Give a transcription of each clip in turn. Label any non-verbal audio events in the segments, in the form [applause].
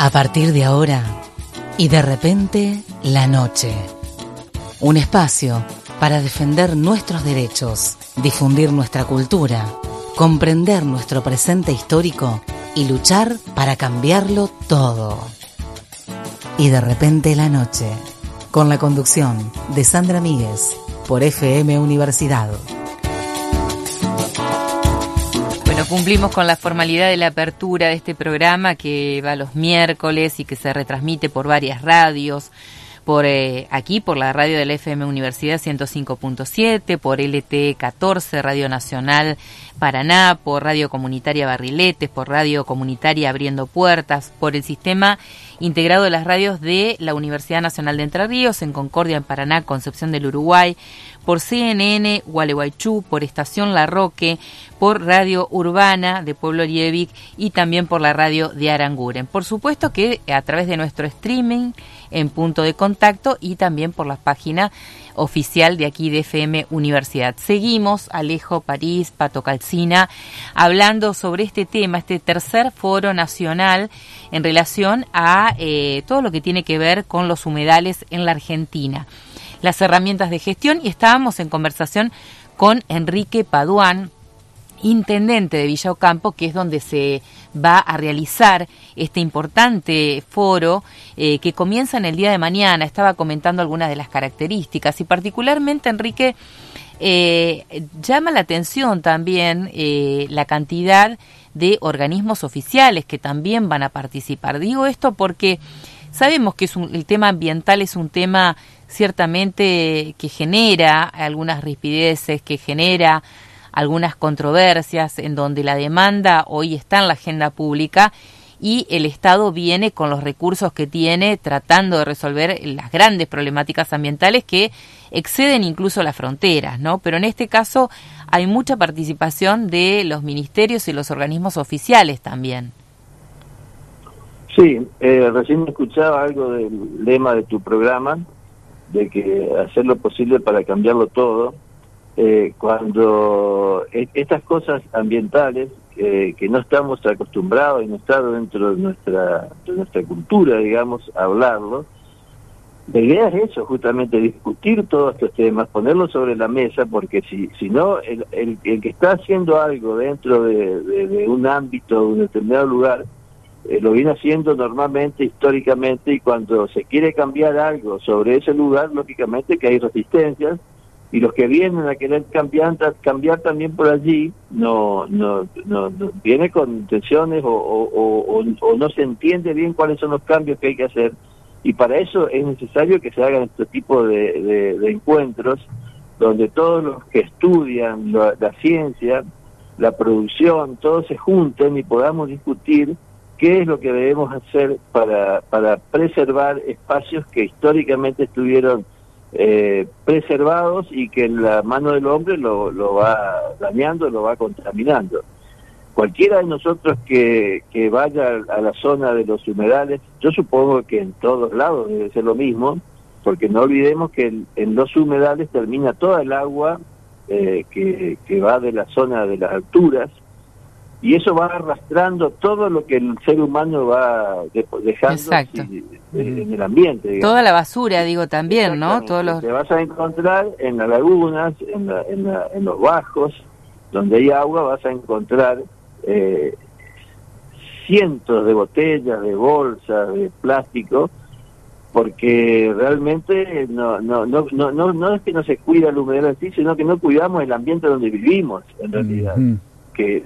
A partir de ahora y de repente la noche. Un espacio para defender nuestros derechos, difundir nuestra cultura, comprender nuestro presente histórico y luchar para cambiarlo todo. Y de repente la noche, con la conducción de Sandra Míguez por FM Universidad. Bueno, cumplimos con la formalidad de la apertura de este programa que va los miércoles y que se retransmite por varias radios. Por eh, aquí, por la radio del FM Universidad 105.7, por LT 14, Radio Nacional Paraná, por Radio Comunitaria Barriletes, por Radio Comunitaria Abriendo Puertas, por el sistema integrado de las radios de la Universidad Nacional de Entre Ríos, en Concordia, en Paraná, Concepción del Uruguay, por CNN Gualeguaychú, por Estación La Roque, por Radio Urbana de Pueblo Lievic y también por la radio de Aranguren. Por supuesto que a través de nuestro streaming en punto de contacto y también por la página oficial de aquí de FM Universidad. Seguimos, Alejo, París, Pato Calcina, hablando sobre este tema, este tercer foro nacional en relación a eh, todo lo que tiene que ver con los humedales en la Argentina, las herramientas de gestión y estábamos en conversación con Enrique Paduán, intendente de Villa Ocampo, que es donde se va a realizar este importante foro eh, que comienza en el día de mañana. Estaba comentando algunas de las características y particularmente, Enrique, eh, llama la atención también eh, la cantidad de organismos oficiales que también van a participar. Digo esto porque sabemos que es el tema ambiental es un tema ciertamente que genera algunas rispideces, que genera algunas controversias en donde la demanda hoy está en la agenda pública y el Estado viene con los recursos que tiene tratando de resolver las grandes problemáticas ambientales que exceden incluso las fronteras, ¿no? Pero en este caso hay mucha participación de los ministerios y los organismos oficiales también. Sí, eh, recién escuchaba algo del lema de tu programa, de que hacer lo posible para cambiarlo todo, eh, cuando e, estas cosas ambientales eh, que no estamos acostumbrados y no está dentro de nuestra, de nuestra cultura, digamos, hablarlo, la idea es eso, justamente discutir todos estos temas, ponerlos sobre la mesa, porque si, si no, el, el, que está haciendo algo dentro de, un ámbito, de un determinado lugar, eh, lo viene haciendo normalmente, históricamente, y cuando se quiere cambiar algo sobre ese lugar, lógicamente que hay resistencias, y los que vienen a querer cambiar, cambiar también por allí no, no, no, viene con intenciones o, o, no se entiende bien cuáles son los cambios que hay que hacer y para eso es necesario que se hagan este tipo de, de, encuentros donde todos los que estudian la, ciencia, la producción, todos se junten y podamos discutir qué es lo que debemos hacer para, para preservar espacios que históricamente estuvieron eh, preservados y que la mano del hombre lo, lo va dañando, lo va contaminando. Cualquiera de nosotros que, que vaya a la zona de los humedales, yo supongo que en todos lados debe ser lo mismo, porque no olvidemos que en, los humedales termina toda el agua eh, que, que va de la zona de las alturas, y eso va arrastrando todo lo que el ser humano va dejando en el ambiente. Toda la basura, digo también, ¿no? Todos los... Te vas a encontrar en las lagunas, en, en, los bajos, donde hay agua, vas a encontrar eh, cientos de botellas, de bolsas, de plástico, porque realmente no, no, no, no, no, es que no se cuida el humedal así, sino que no cuidamos el ambiente donde vivimos, en realidad que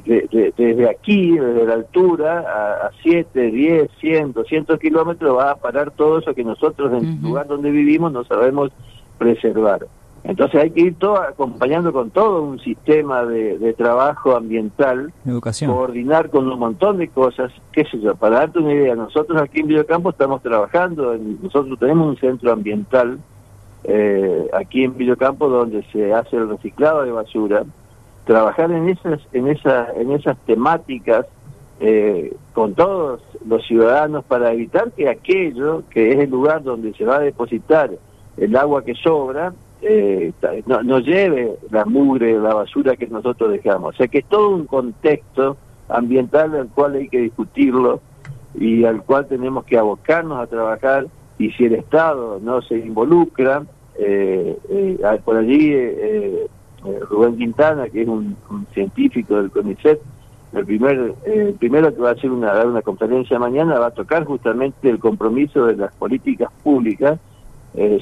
desde aquí, desde la altura, a, 7, 10, 100, 200 kilómetros, va a parar todo eso que nosotros en el lugar donde vivimos no sabemos preservar. Entonces hay que ir todo acompañando con todo un sistema de, trabajo ambiental, Educación. coordinar con un montón de cosas, qué sé yo, para darte una idea, nosotros aquí en Villocampo estamos trabajando, nosotros tenemos un centro ambiental eh, aquí en Villocampo donde se hace el reciclado de basura, trabajar en esas, en esas, en esas temáticas eh, con todos los ciudadanos para evitar que aquello que es el lugar donde se va a depositar el agua que sobra eh, no, no, lleve la mugre, la basura que nosotros dejamos. O sea que es todo un contexto ambiental del cual hay que discutirlo y al cual tenemos que abocarnos a trabajar y si el Estado no se involucra, eh, eh, por allí eh, Rubén Quintana, que es un, científico del CONICET, el primer el primero que va a hacer una, una conferencia mañana va a tocar justamente el compromiso de las políticas públicas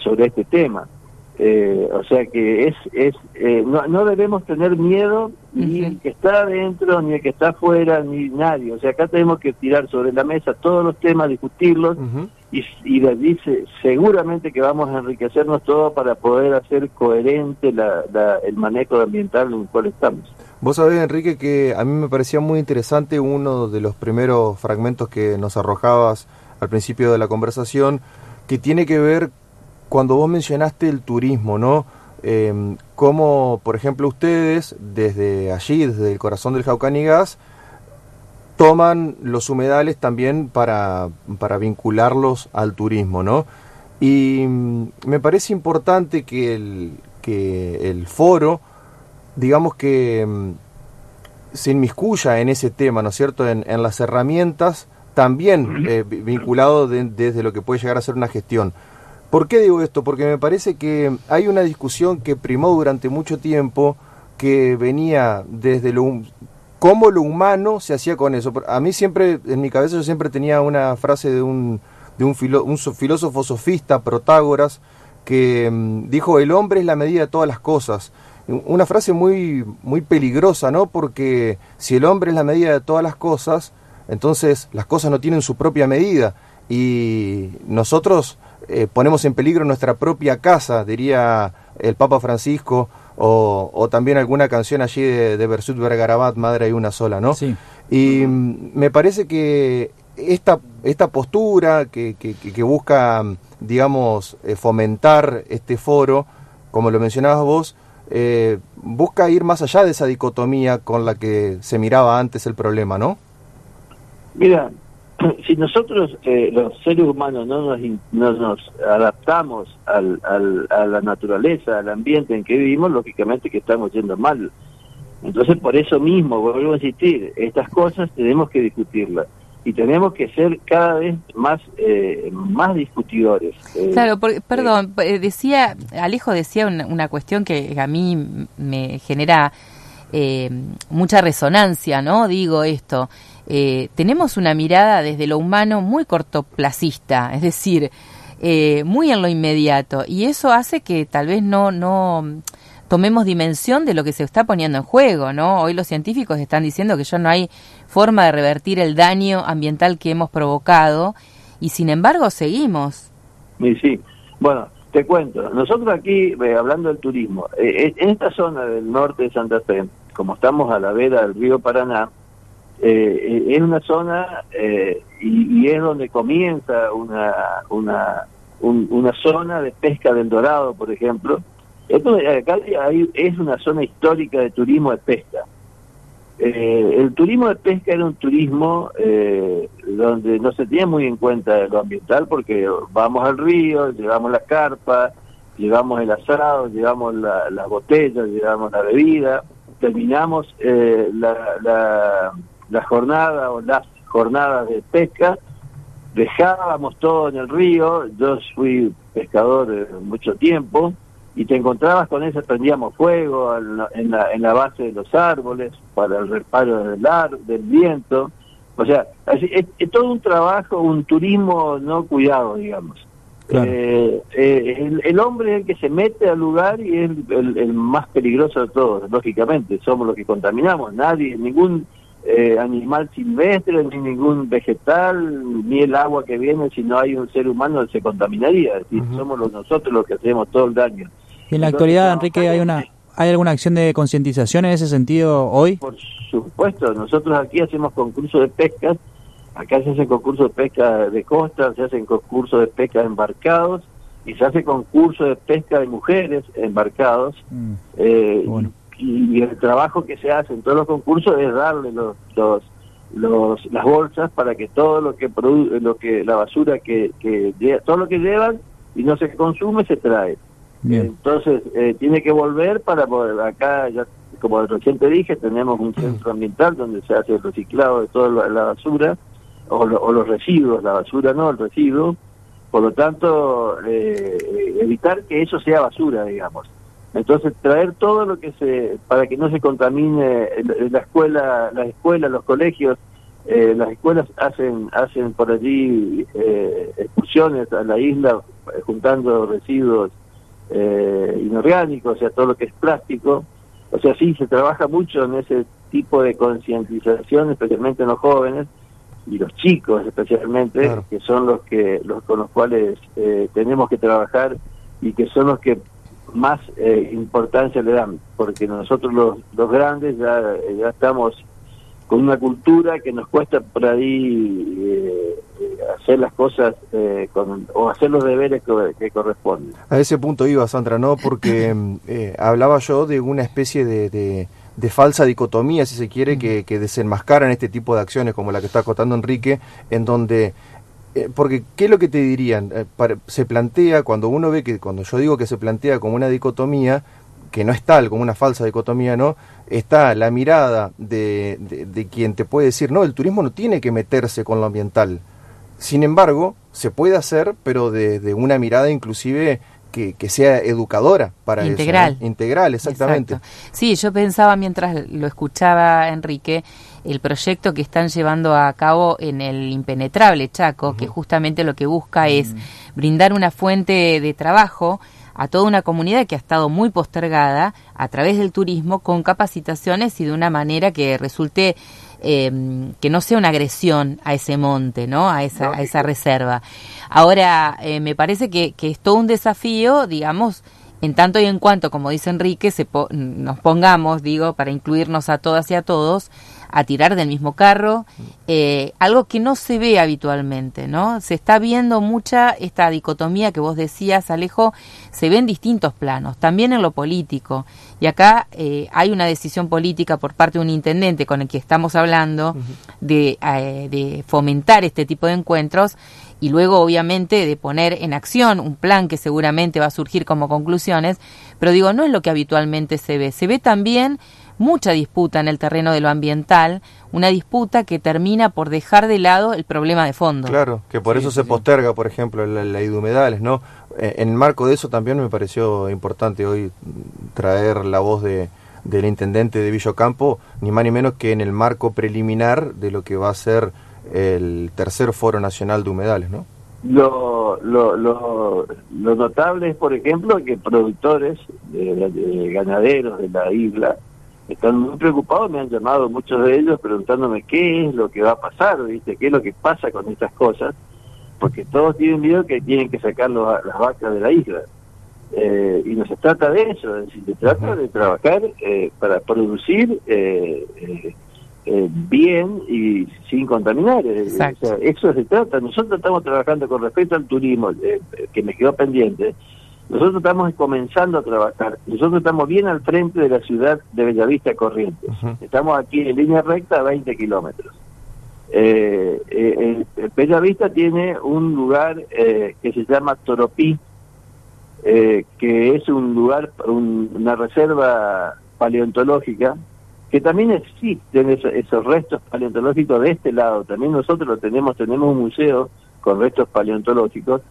sobre este tema. Eh, o sea que es, es eh, no, no, debemos tener miedo ni el que está adentro, ni el que está afuera, ni nadie. O sea, acá tenemos que tirar sobre la mesa todos los temas, discutirlos y, y dice seguramente que vamos a enriquecernos todos para poder hacer coherente la, el manejo ambiental en el cual estamos. Vos sabés, Enrique, que a mí me parecía muy interesante uno de los primeros fragmentos que nos arrojabas al principio de la conversación, que tiene que ver cuando vos mencionaste el turismo, ¿no? Eh, cómo, por ejemplo, ustedes desde allí, desde el corazón del Jaucanigas, toman los humedales también para, para vincularlos al turismo, ¿no? Y mm, me parece importante que el, que el foro, digamos que mm, se inmiscuya en ese tema, ¿no es cierto?, en, las herramientas también eh, vinculado desde lo que puede llegar a ser una gestión. ¿Por qué digo esto? Porque me parece que hay una discusión que primó durante mucho tiempo que venía desde lo cómo lo humano se hacía con eso. A mí siempre, en mi cabeza yo siempre tenía una frase de un, de un, filósofo sofista, Protágoras, que mm, dijo, el hombre es la medida de todas las cosas. Una frase muy, muy peligrosa, ¿no? Porque si el hombre es la medida de todas las cosas, entonces las cosas no tienen su propia medida. Y nosotros eh, ponemos en peligro nuestra propia casa, diría el Papa Francisco, o, también alguna canción allí de, de Bersut Vergarabat, Madre hay una sola, ¿no? Sí. Y mm, me parece que esta, esta postura que, que, busca, digamos, eh, fomentar este foro, como lo mencionabas vos, eh, busca ir más allá de esa dicotomía con la que se miraba antes el problema, ¿no? Mira, [coughs] si nosotros, eh, los seres humanos, no nos, no nos adaptamos al, al, a la naturaleza, al ambiente en que vivimos, lógicamente que estamos yendo mal. Entonces, por eso mismo, vuelvo a insistir, estas cosas tenemos que discutirlas y tenemos que ser cada vez más eh, más discutidores. Eh, claro, perdón, decía Alejo decía una, una, cuestión que a mí me genera mucha resonancia, ¿no? Digo esto eh, tenemos una mirada desde lo humano muy cortoplacista, es decir, eh, muy en lo inmediato, y eso hace que tal vez no, no tomemos dimensión de lo que se está poniendo en juego, ¿no? Hoy los científicos están diciendo que ya no hay forma de revertir el daño ambiental que hemos provocado, y sin embargo seguimos. Sí, sí. Bueno, te cuento, nosotros aquí, eh, hablando del turismo, en esta zona del norte de Santa Fe, como estamos a la vera del río Paraná, eh, es una zona eh, y, es donde comienza una, una, una zona de pesca del dorado, por ejemplo. Esto, acá es una zona histórica de turismo de pesca. Eh, el turismo de pesca era un turismo donde no se tiene muy en cuenta lo ambiental porque vamos al río, llevamos la carpa, llevamos el asado, llevamos las botellas, llevamos la bebida, terminamos la la jornada o las jornadas de pesca, dejábamos todo en el río, yo fui pescador mucho tiempo, y te encontrabas con eso, prendíamos fuego en la, en la base de los árboles para el reparo del, ar, del viento, o sea, es, todo un trabajo, un turismo no cuidado, digamos. Eh, eh, el, hombre es el que se mete al lugar y es el, el, más peligroso de todos, lógicamente, somos los que contaminamos, nadie, ningún eh, animal silvestre, ni ningún vegetal, ni el agua que viene, si no hay un ser humano se contaminaría, es decir, somos los, nosotros los que hacemos todo el daño. ¿Y en la actualidad, Enrique, hay una hay alguna acción de concientización en ese sentido hoy? Por supuesto, nosotros aquí hacemos concursos de pesca, acá se hacen concursos de pesca de costa, se hacen concursos de pesca embarcados, y se hace concurso de pesca de mujeres embarcados. Mm. Eh, bueno y, el trabajo que se hace en todos los concursos es darle los, los, las bolsas para que todo lo que produce, lo que la basura que, que todo lo que llevan y no se consume se trae. Entonces eh, tiene que volver para poder acá ya como recién te dije tenemos un centro ambiental donde se hace el reciclado de toda la basura o, los residuos, la basura no, el residuo, por lo tanto, eh, evitar que eso sea basura, digamos. Entonces, traer todo lo que se, para que no se contamine la escuela, las escuelas, los colegios, eh, las escuelas hacen hacen por allí eh, excursiones a la isla eh, juntando residuos eh, inorgánicos, o sea, todo lo que es plástico. O sea, sí, se trabaja mucho en ese tipo de concientización, especialmente en los jóvenes y los chicos especialmente, que son los que los con los cuales eh, tenemos que trabajar y que son los que más eh, importancia le dan, porque nosotros los, los grandes ya, ya estamos con una cultura que nos cuesta por ahí eh, hacer las cosas eh, con, o hacer los deberes que, corresponden. A ese punto iba, Sandra, ¿no? Porque [clears throat] eh, hablaba yo de una especie de, de, falsa dicotomía, si se quiere, que, que desenmascaran este tipo de acciones como la que está acotando Enrique, en donde porque, ¿qué es lo que te dirían? se plantea, cuando uno ve que, cuando yo digo que se plantea como una dicotomía, que no es tal, como una falsa dicotomía, ¿no? Está la mirada de, de, quien te puede decir, no, el turismo no tiene que meterse con lo ambiental. Sin embargo, se puede hacer, pero de, una mirada inclusive que, que, sea educadora para Integral. eso. Integral, exactamente. Sí, yo pensaba mientras lo escuchaba Enrique, el proyecto que están llevando a cabo en el impenetrable Chaco, que justamente lo que busca es mm. brindar una fuente de trabajo a toda una comunidad que ha estado muy postergada a través del turismo con capacitaciones y de una manera que resulte em, que no sea una agresión a ese monte, ¿no? A esa, a esa reserva. Ahora, eh, me parece que, que es todo un desafío, digamos, en tanto y en cuanto, como dice Enrique, se nos pongamos, digo, para incluirnos a todas y a todos, a tirar del mismo carro, eh, algo que no se ve habitualmente, ¿no? Se está viendo mucha esta dicotomía que vos decías, Alejo, se ve en distintos planos, también en lo político. Y acá eh, hay una decisión política por parte de un intendente con el que estamos hablando de, eh, de fomentar este tipo de encuentros y luego obviamente de poner en acción un plan que seguramente va a surgir como conclusiones, pero digo, no es lo que habitualmente se ve, se ve también mucha disputa en el terreno de lo ambiental, una disputa que termina por dejar de lado el problema de fondo. Claro, que por eso se posterga, por ejemplo, la, la de humedales, ¿no? Eh, en marco de eso también me pareció importante hoy traer la voz de del intendente de Villocampo, ni más ni menos que en el marco preliminar de lo que va a ser el tercer foro nacional de humedales, ¿no? Lo, lo, lo, lo notable es, por ejemplo, que productores, de ganaderos de la isla, están muy preocupados, me han llamado muchos de ellos preguntándome qué es lo que va a pasar, ¿viste? qué es lo que pasa con estas cosas, porque todos tienen miedo que tienen que sacar las vacas de la isla. Eh, y no se trata de eso, es decir, se trata de trabajar eh, para producir eh, bien y sin contaminar. eso se trata. Nosotros estamos trabajando con respecto al turismo, que me quedó pendiente nosotros estamos comenzando a trabajar. Nosotros estamos bien al frente de la ciudad de Bellavista Corrientes. Estamos aquí en línea recta a 20 kilómetros. Eh, eh, Bellavista tiene un lugar eh, que se llama Toropí, eh, que es un lugar, una reserva paleontológica, que también existen esos restos paleontológicos de este lado. También nosotros lo tenemos, tenemos un museo con restos paleontológicos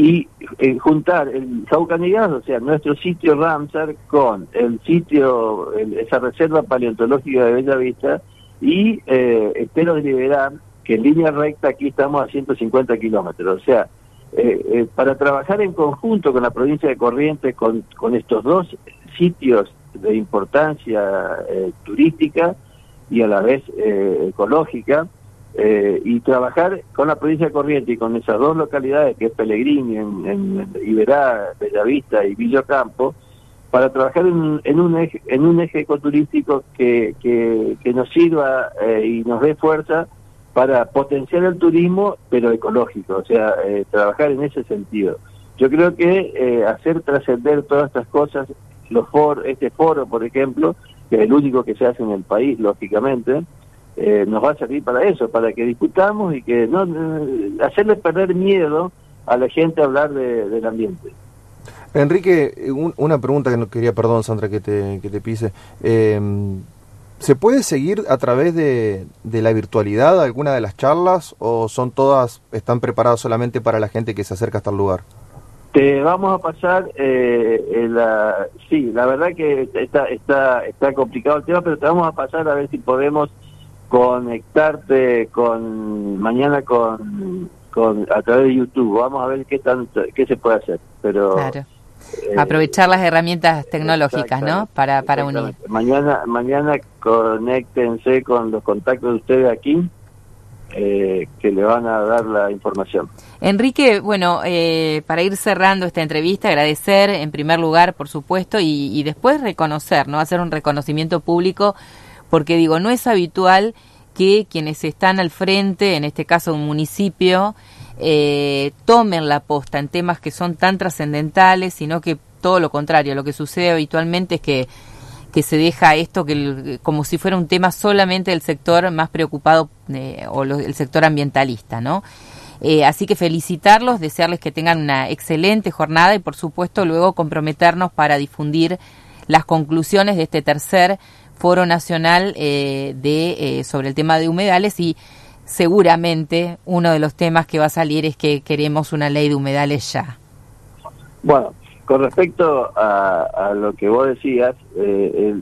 y eh, juntar el Saucanigás, o sea, nuestro sitio Ramsar, con el sitio, esa reserva paleontológica de Bellavista, y eh, espero deliberar que en línea recta aquí estamos a 150 kilómetros. O sea, eh, eh, para trabajar en conjunto con la provincia de Corrientes, con estos dos sitios de importancia turística y a la vez ecológica, eh, y trabajar con la provincia de Corrientes y con esas dos localidades, que es Pellegrini, en, en Iberá, Bellavista y Villocampo, para trabajar en, en, un eje, en un eje ecoturístico que, que, nos sirva eh, y nos dé fuerza para potenciar el turismo, pero ecológico, o sea, eh, trabajar en ese sentido. Yo creo que hacer trascender todas estas cosas, los for, este foro, por ejemplo, que es el único que se hace en el país, lógicamente, eh, nos va a servir para eso, para que discutamos y que no eh, hacerle perder miedo a la gente a hablar del ambiente. Enrique, una pregunta que no quería, perdón Sandra que te, que te pise. Em, ¿Se puede seguir a través de, de, la virtualidad alguna de las charlas o son todas, están preparadas solamente para la gente que se acerca hasta el lugar? Te vamos a pasar, eh, la, sí, la verdad que está, está, está complicado el tema, pero te vamos a pasar a ver si podemos conectarte con mañana con, con a través de YouTube. Vamos a ver qué tanto, qué se puede hacer. Pero claro. Eh, aprovechar las herramientas tecnológicas, ¿no? Para para unir. Mañana mañana conéctense con los contactos de ustedes aquí eh, que le van a dar la información. Enrique, bueno, eh, para ir cerrando esta entrevista, agradecer en primer lugar, por supuesto, y, y, después reconocer, ¿no? Hacer un reconocimiento público, porque digo, no es habitual que quienes están al frente, en este caso un municipio, eh, tomen la posta en temas que son tan trascendentales, sino que todo lo contrario, lo que sucede habitualmente es que que se deja esto que como si fuera un tema solamente del sector más preocupado eh, o el sector ambientalista, ¿no? Eh, así que felicitarlos, desearles que tengan una excelente jornada y por supuesto luego comprometernos para difundir las conclusiones de este tercer foro nacional eh, de sobre el tema de humedales y seguramente uno de los temas que va a salir es que queremos una ley de humedales ya. Bueno, con respecto a, lo que vos decías, eh,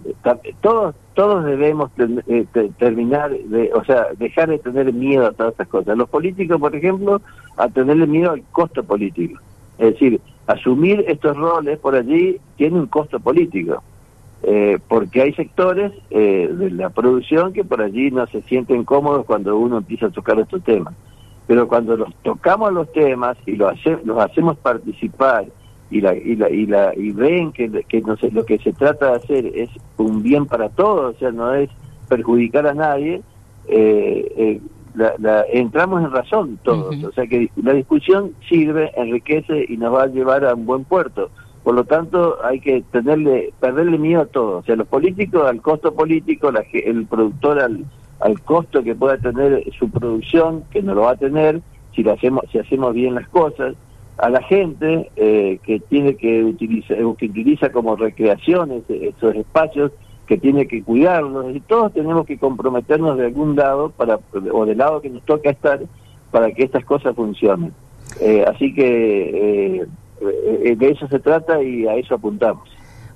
todos todos debemos eh, terminar, de, o sea, dejar de tener miedo a todas estas cosas. Los políticos, por ejemplo, a tenerle miedo al costo político. Es decir, asumir estos roles por allí tiene un costo político. Eh, porque hay sectores de la producción que por allí no se sienten cómodos cuando uno empieza a tocar estos temas. Pero cuando los tocamos los temas y los, los hacemos participar y la y la y la y ven que, que no sé, lo que se trata de hacer es un bien para todos o sea no es perjudicar a nadie eh, eh, la, entramos en razón todos. O sea que la discusión sirve enriquece y nos va a llevar a un buen puerto por lo tanto hay que tenerle perderle miedo a todo o sea los políticos al costo político la, el productor al al costo que pueda tener su producción que no lo va a tener si lo hacemos si hacemos bien las cosas a la gente eh, que tiene que utilizar, que utiliza como recreación esos espacios, que tiene que cuidarlos, y todos tenemos que comprometernos de algún lado, para o del lado que nos toca estar, para que estas cosas funcionen. Eh, así que eh, de eso se trata y a eso apuntamos.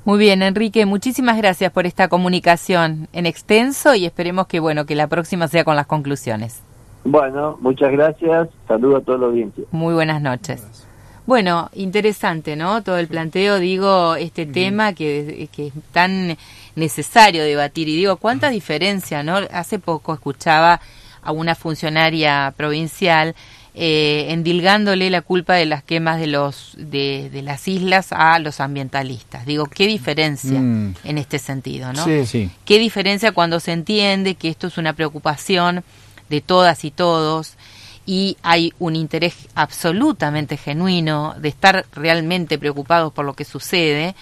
Muy bien, Enrique, muchísimas gracias por esta comunicación en extenso y esperemos que bueno que la próxima sea con las conclusiones. Bueno, muchas gracias. Saludos a toda la audiencia. Muy buenas noches. Bueno, interesante, ¿no? Todo el planteo, digo, este tema que, que, es tan necesario debatir. Y digo, ¿cuánta diferencia, no? Hace poco escuchaba a una funcionaria provincial eh, endilgándole la culpa de las quemas de los de, de, las islas a los ambientalistas. Digo, qué diferencia mm. en este sentido, ¿no? Sí, sí. Qué diferencia cuando se entiende que esto es una preocupación de todas y todos y hay un interés absolutamente genuino de estar realmente preocupados por lo que sucede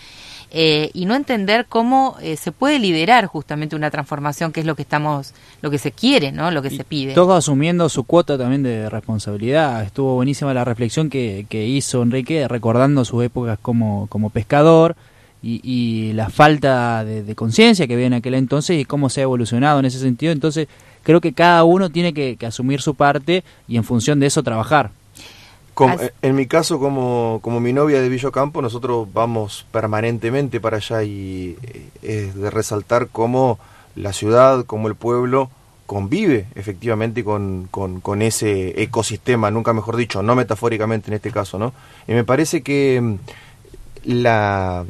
eh, y no entender cómo eh, se puede liderar justamente una transformación que es lo que estamos lo que se quiere no lo que se pide. todo asumiendo su cuota también de responsabilidad. Estuvo buenísima la reflexión que, que hizo Enrique recordando sus épocas como como pescador y, y la falta de, de conciencia que había en aquel entonces y cómo se ha evolucionado en ese sentido. Entonces creo que cada uno tiene que, asumir su parte y en función de eso trabajar. En mi caso, como, como mi novia de Villocampo, nosotros vamos permanentemente para allá y eh, es de resaltar cómo la ciudad, como el pueblo, convive efectivamente con, con, con, ese ecosistema, nunca mejor dicho, no metafóricamente en este caso, ¿no? Y me parece que mm, la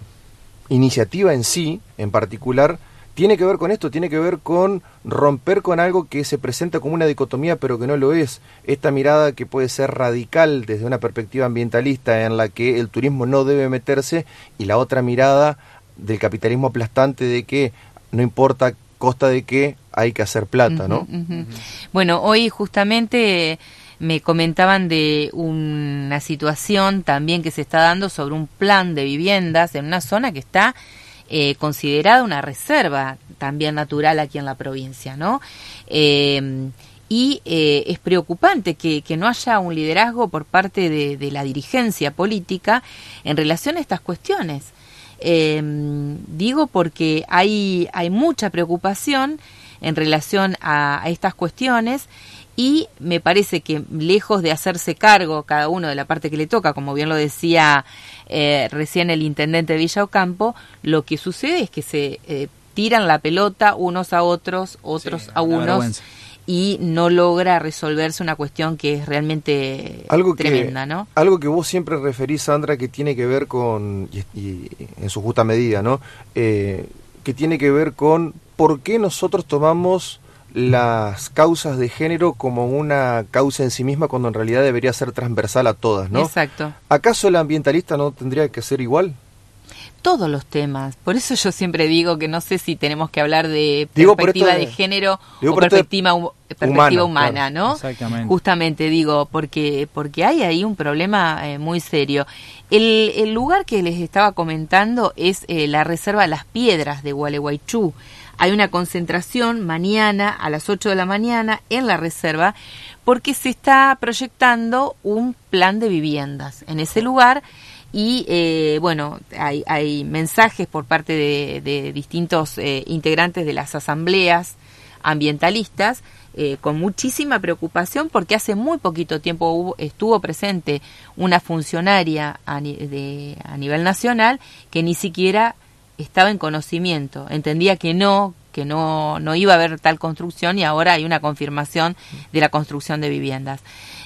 iniciativa en sí, en particular, tiene que ver con esto, tiene que ver con romper con algo que se presenta como una dicotomía pero que no lo es. Esta mirada que puede ser radical desde una perspectiva ambientalista en la que el turismo no debe meterse y la otra mirada del capitalismo aplastante de que no importa costa de qué hay que hacer plata, ¿no? Bueno, hoy justamente me comentaban de una situación también que se está dando sobre un plan de viviendas en una zona que está eh, considerada una reserva también natural aquí en la provincia, ¿no? Eh, y eh, es preocupante que, no haya un liderazgo por parte de, la dirigencia política en relación a estas cuestiones. Digo porque hay, hay mucha preocupación en relación a, estas cuestiones y me parece que lejos de hacerse cargo cada uno de la parte que le toca, como bien lo decía eh, recién el intendente de Villa Ocampo, lo que sucede es que se eh, tiran la pelota unos a otros, otros a unos y no logra resolverse una cuestión que es realmente tremenda, ¿no? Algo que vos siempre referís, Sandra, que tiene que ver con, y, en su justa medida, ¿no? Eh, que tiene que ver con por qué nosotros tomamos las causas de género como una causa en sí misma cuando en realidad debería ser transversal a todas, ¿no? Exacto. ¿Acaso el ambientalista no tendría que ser igual? todos los temas. Por eso yo siempre digo que no sé si tenemos que hablar de perspectiva de, género o perspectiva, perspectiva humana, ¿no? Exactamente. Justamente digo, porque, porque hay ahí un problema eh, muy serio. El, el, lugar que les estaba comentando es eh, la Reserva Las Piedras de Gualeguaychú. Hay una concentración mañana a las 8 de la mañana en la reserva porque se está proyectando un plan de viviendas en ese lugar y eh, bueno, hay, mensajes por parte de, distintos eh, integrantes de las asambleas ambientalistas eh, con muchísima preocupación porque hace muy poquito tiempo estuvo presente una funcionaria a nivel nacional que ni siquiera estaba en conocimiento, entendía que no, que no, no iba a haber tal construcción y ahora hay una confirmación de la construcción de viviendas.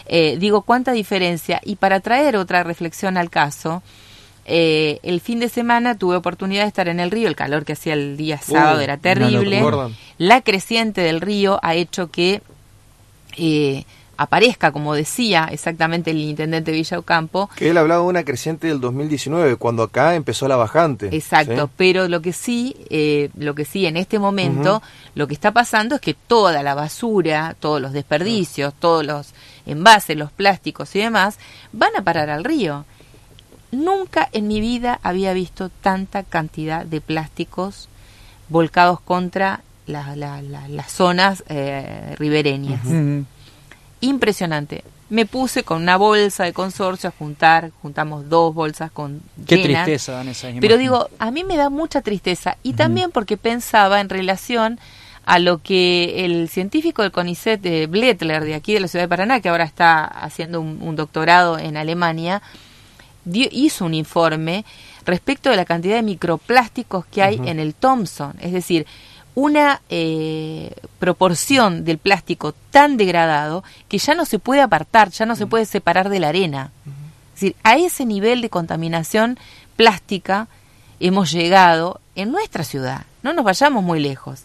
Eh, digo, ¿cuánta diferencia? Y para traer otra reflexión al caso, eh, el fin de semana tuve oportunidad de estar en el río, el calor que hacía el día sábado uh, era terrible. la creciente del río ha hecho que eh, aparezca, como decía exactamente el intendente Villa Ocampo. Que él hablaba de una creciente del 2019, cuando acá empezó la bajante. Exacto, pero lo que sí, eh, lo que sí en este momento, lo que está pasando es que toda la basura, todos los desperdicios, todos los envases, los plásticos y demás, van a parar al río. Nunca en mi vida había visto tanta cantidad de plásticos volcados contra las zonas eh, ribereñas impresionante. Me puse con una bolsa de consorcio a juntar, juntamos dos bolsas con Qué tristeza dan esas Pero digo, a mí me da mucha tristeza y también porque pensaba en relación a lo que el científico del CONICET de Blettler, de aquí de la ciudad de Paraná, que ahora está haciendo un, doctorado en Alemania, hizo un informe respecto de la cantidad de microplásticos que hay en el Thompson. Es decir, una eh, proporción del plástico tan degradado que ya no se puede apartar, ya no se puede separar de la arena. Es decir, a ese nivel de contaminación plástica hemos llegado en nuestra ciudad. No nos vayamos muy lejos.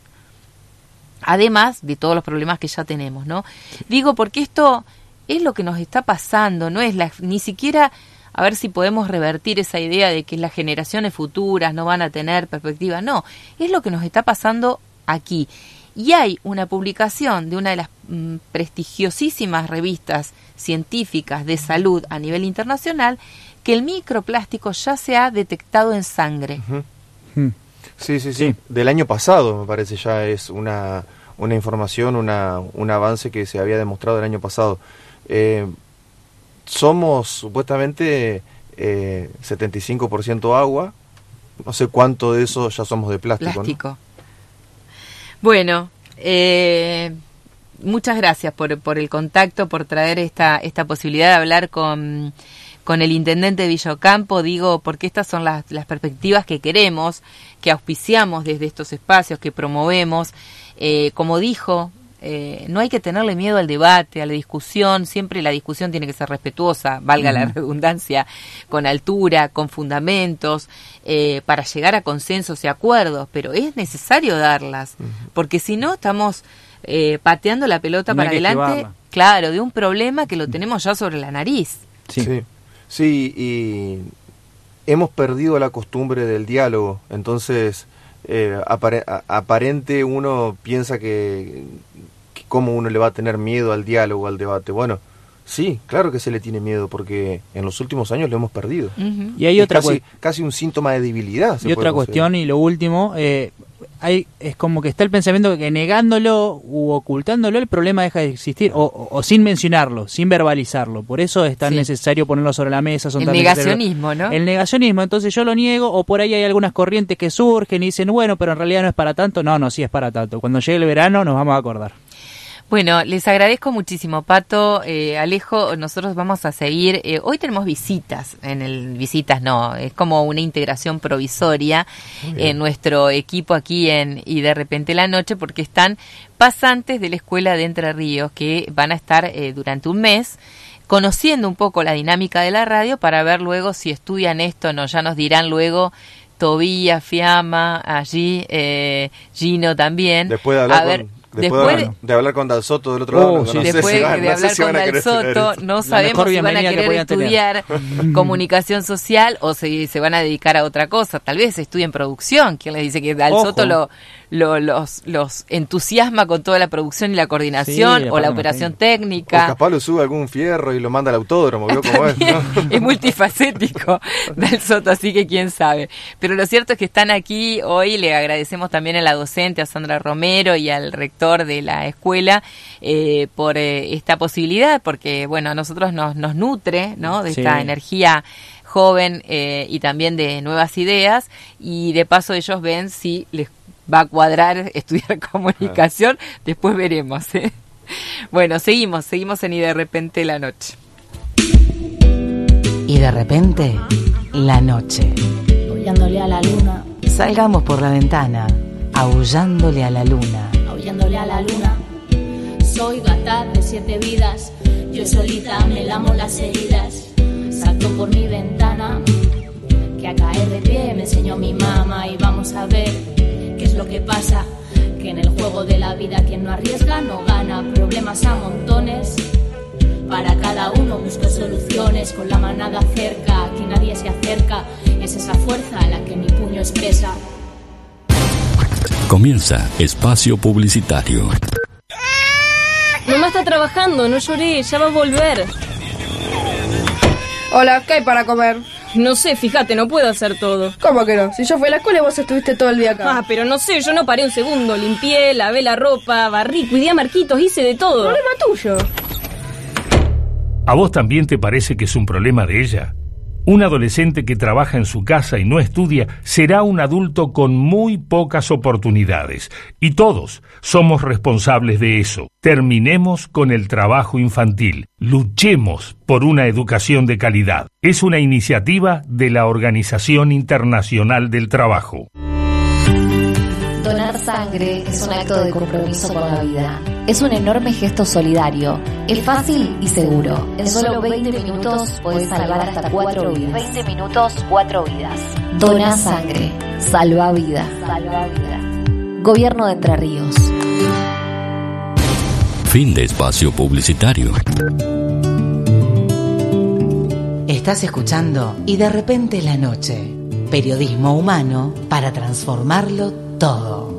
Además de todos los problemas que ya tenemos, ¿no? Digo, porque esto es lo que nos está pasando, no es la, ni siquiera a ver si podemos revertir esa idea de que las generaciones futuras no van a tener perspectiva. No, es lo que nos está pasando aquí. Y hay una publicación de una de las mm, prestigiosísimas revistas científicas de salud a nivel internacional que el microplástico ya se ha detectado en sangre. Hmm. Sí, sí, sí, Del año pasado, me parece, ya es una, una información, una, un avance que se había demostrado el año pasado. Eh, somos supuestamente eh, 75% agua, no sé cuánto de eso ya somos de plástico. Bueno, eh, muchas gracias por, por el contacto, por traer esta, esta posibilidad de hablar con, con el intendente de Villocampo, digo, porque estas son las, las perspectivas que queremos, que auspiciamos desde estos espacios, que promovemos. Eh, como dijo eh, no hay que tenerle miedo al debate, a la discusión, siempre la discusión tiene que ser respetuosa, valga la redundancia, con altura, con fundamentos, eh, para llegar a consensos y acuerdos, pero es necesario darlas, porque si no estamos eh, pateando la pelota para adelante, claro, de un problema que lo tenemos ya sobre la nariz. Sí. sí, y hemos perdido la costumbre del diálogo, entonces... aparente uno piensa que, cómo uno le va a tener miedo al diálogo, al debate. Bueno, Sí, claro que se le tiene miedo porque en los últimos años lo hemos perdido. Y hay Es otra casi, casi un síntoma de debilidad. se y otra cuestión y lo último, eh, hay es como que está el pensamiento de que negándolo u ocultándolo el problema deja de existir o, o- o sin mencionarlo, sin verbalizarlo. Por eso es tan Sí. necesario ponerlo sobre la mesa. Son El tan negacionismo, ¿no? El negacionismo, entonces yo lo niego o por ahí hay algunas corrientes que surgen y dicen, bueno, pero en realidad no es para tanto. No, no, sí es para tanto. Cuando llegue el verano nos vamos a acordar. Bueno, les agradezco muchísimo, Pato, eh, Alejo. Nosotros vamos a seguir. eh, hoy tenemos visitas, en el visitas no, es como una integración provisoria en nuestro equipo aquí en y de repente la noche, porque están pasantes de la escuela de Entre Ríos que van a estar eh, durante un mes conociendo un poco la dinámica de la radio para ver luego si estudian esto o no. Ya nos dirán luego. Tobías, Fiamma, allí, eh, Gino también. Después de hablar a ver, con... Después, después de, hablar con Dal Soto del otro Oh, lado, no, sí. no sé Después si van- de no hablar si con a Dal querer estudiar Soto, esto. no sabemos si van a querer estudiar comunicación social o si se van a dedicar a otra cosa. Tal vez estudien producción. ¿Quién les dice que Dal Ojo. Soto lo, lo- los, los entusiasma con toda la producción y la coordinación Sí, o la operación O técnica? capaz lo sube algún fierro y lo manda al autódromo, ¿vio cómo es? No? [laughs] es multifacético [laughs] Dal Soto, así que quién sabe. Pero lo cierto es que están aquí hoy. Le agradecemos también a la docente, a Sandra Romero y al rector de la escuela eh, por eh, esta posibilidad, porque bueno, a nosotros nos, nos nutre ¿no? de Sí. esta energía joven eh, y también de nuevas ideas y de paso ellos ven si les va a cuadrar [laughs] estudiar [laughs] comunicación, después veremos. ¿eh? [laughs] Bueno, seguimos, seguimos en y de repente la noche. Y de repente, la noche. aullándole a la luna, Salgamos por la ventana, aullándole a la luna. aullándole a la luna. Soy gata de siete vidas, yo solita me lamo las heridas. Salto por mi ventana, que a caer de pie me enseñó mi mamá y vamos a ver lo que pasa. Que en el juego de la vida quien no arriesga no gana, problemas a montones. Para cada uno busco soluciones con la manada cerca, aquí nadie se acerca. Es esa fuerza la que mi puño expresa. Comienza Espacio Publicitario. Mamá está trabajando, no lloré, ya va a volver. Hola, ¿qué hay para comer? No sé, fíjate, no puedo hacer todo. ¿Cómo que no? Si yo fui a la escuela y vos estuviste todo el día acá. Ah, pero no sé, yo no paré un segundo. Limpié, lavé la ropa, barrí, cuidé a Marquitos, hice de todo. Problema tuyo. ¿A vos también te parece que es un problema de ella? Un adolescente que trabaja en su casa y no estudia será un adulto con muy pocas oportunidades. Y todos somos responsables de eso. Terminemos con el trabajo infantil. Luchemos por una educación de calidad. Es una iniciativa de la Organización Internacional del Trabajo. Donar sangre es un acto de compromiso con la vida. Es un enorme gesto solidario. Es fácil y seguro. En solo 20 minutos puedes salvar hasta 4 vidas. 20 minutos, 4 vidas. Dona sangre. Salva vida. Salva vida. Gobierno de Entre Ríos. Fin de espacio publicitario. Estás escuchando Y de repente la noche. Periodismo humano para transformarlo todo.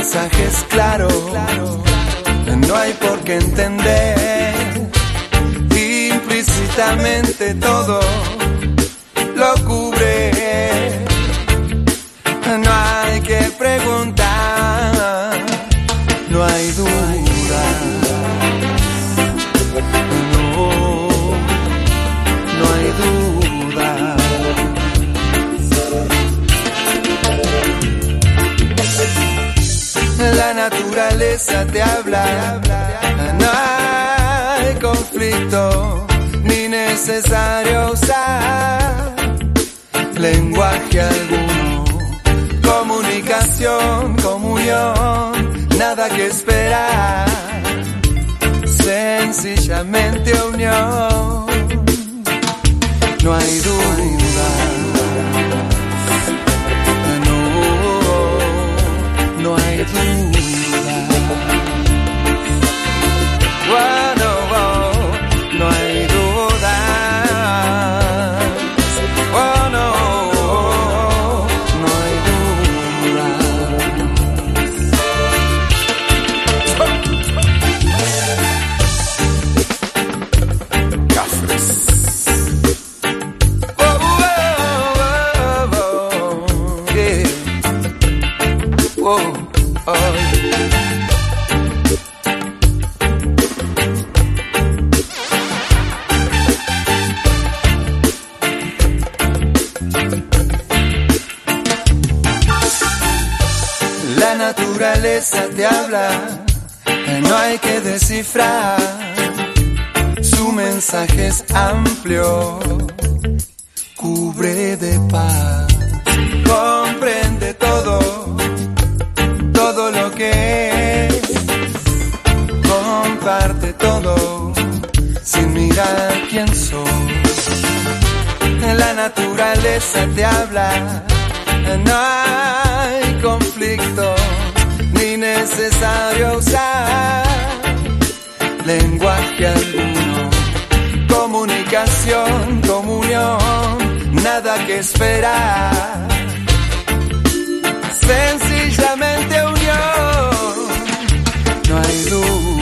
mensaje es claro, no hay por qué entender. Implícitamente todo lo naturaleza te habla, no hay conflicto ni necesario usar lenguaje alguno. Comunicación, comunión, nada que esperar, sencillamente unión. No hay duda. No, no naturaleza te habla, no hay que descifrar. Su mensaje es amplio, cubre de paz, comprende todo, todo lo que es, comparte todo, sin mirar quién sos. La naturaleza te habla, no hay conflicto necesario usar lenguaje alguno. Comunicación, comunión, nada que esperar. Sencillamente unión, no hay duda.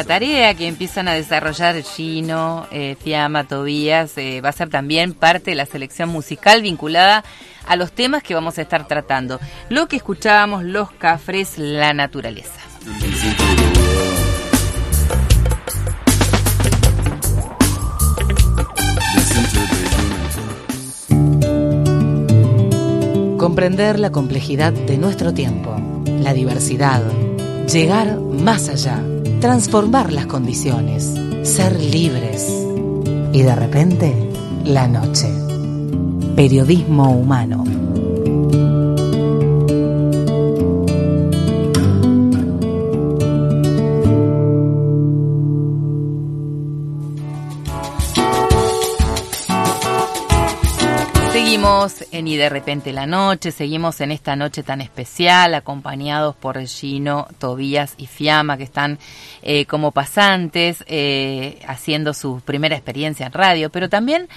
La tarea que empiezan a desarrollar Gino, eh, Tobías, eh, va a ser también parte de la selección musical vinculada a los temas que vamos a estar tratando. Lo que escuchábamos, los cafres, la naturaleza. Comprender la complejidad de nuestro tiempo, la diversidad, llegar más allá, transformar las condiciones, ser libres. Y de repente, la noche. Periodismo humano. Seguimos en Y de repente la noche, seguimos en esta noche tan especial, acompañados por Gino, Tobías y Fiamma, que están eh, como pasantes, eh, haciendo su primera experiencia en radio, pero también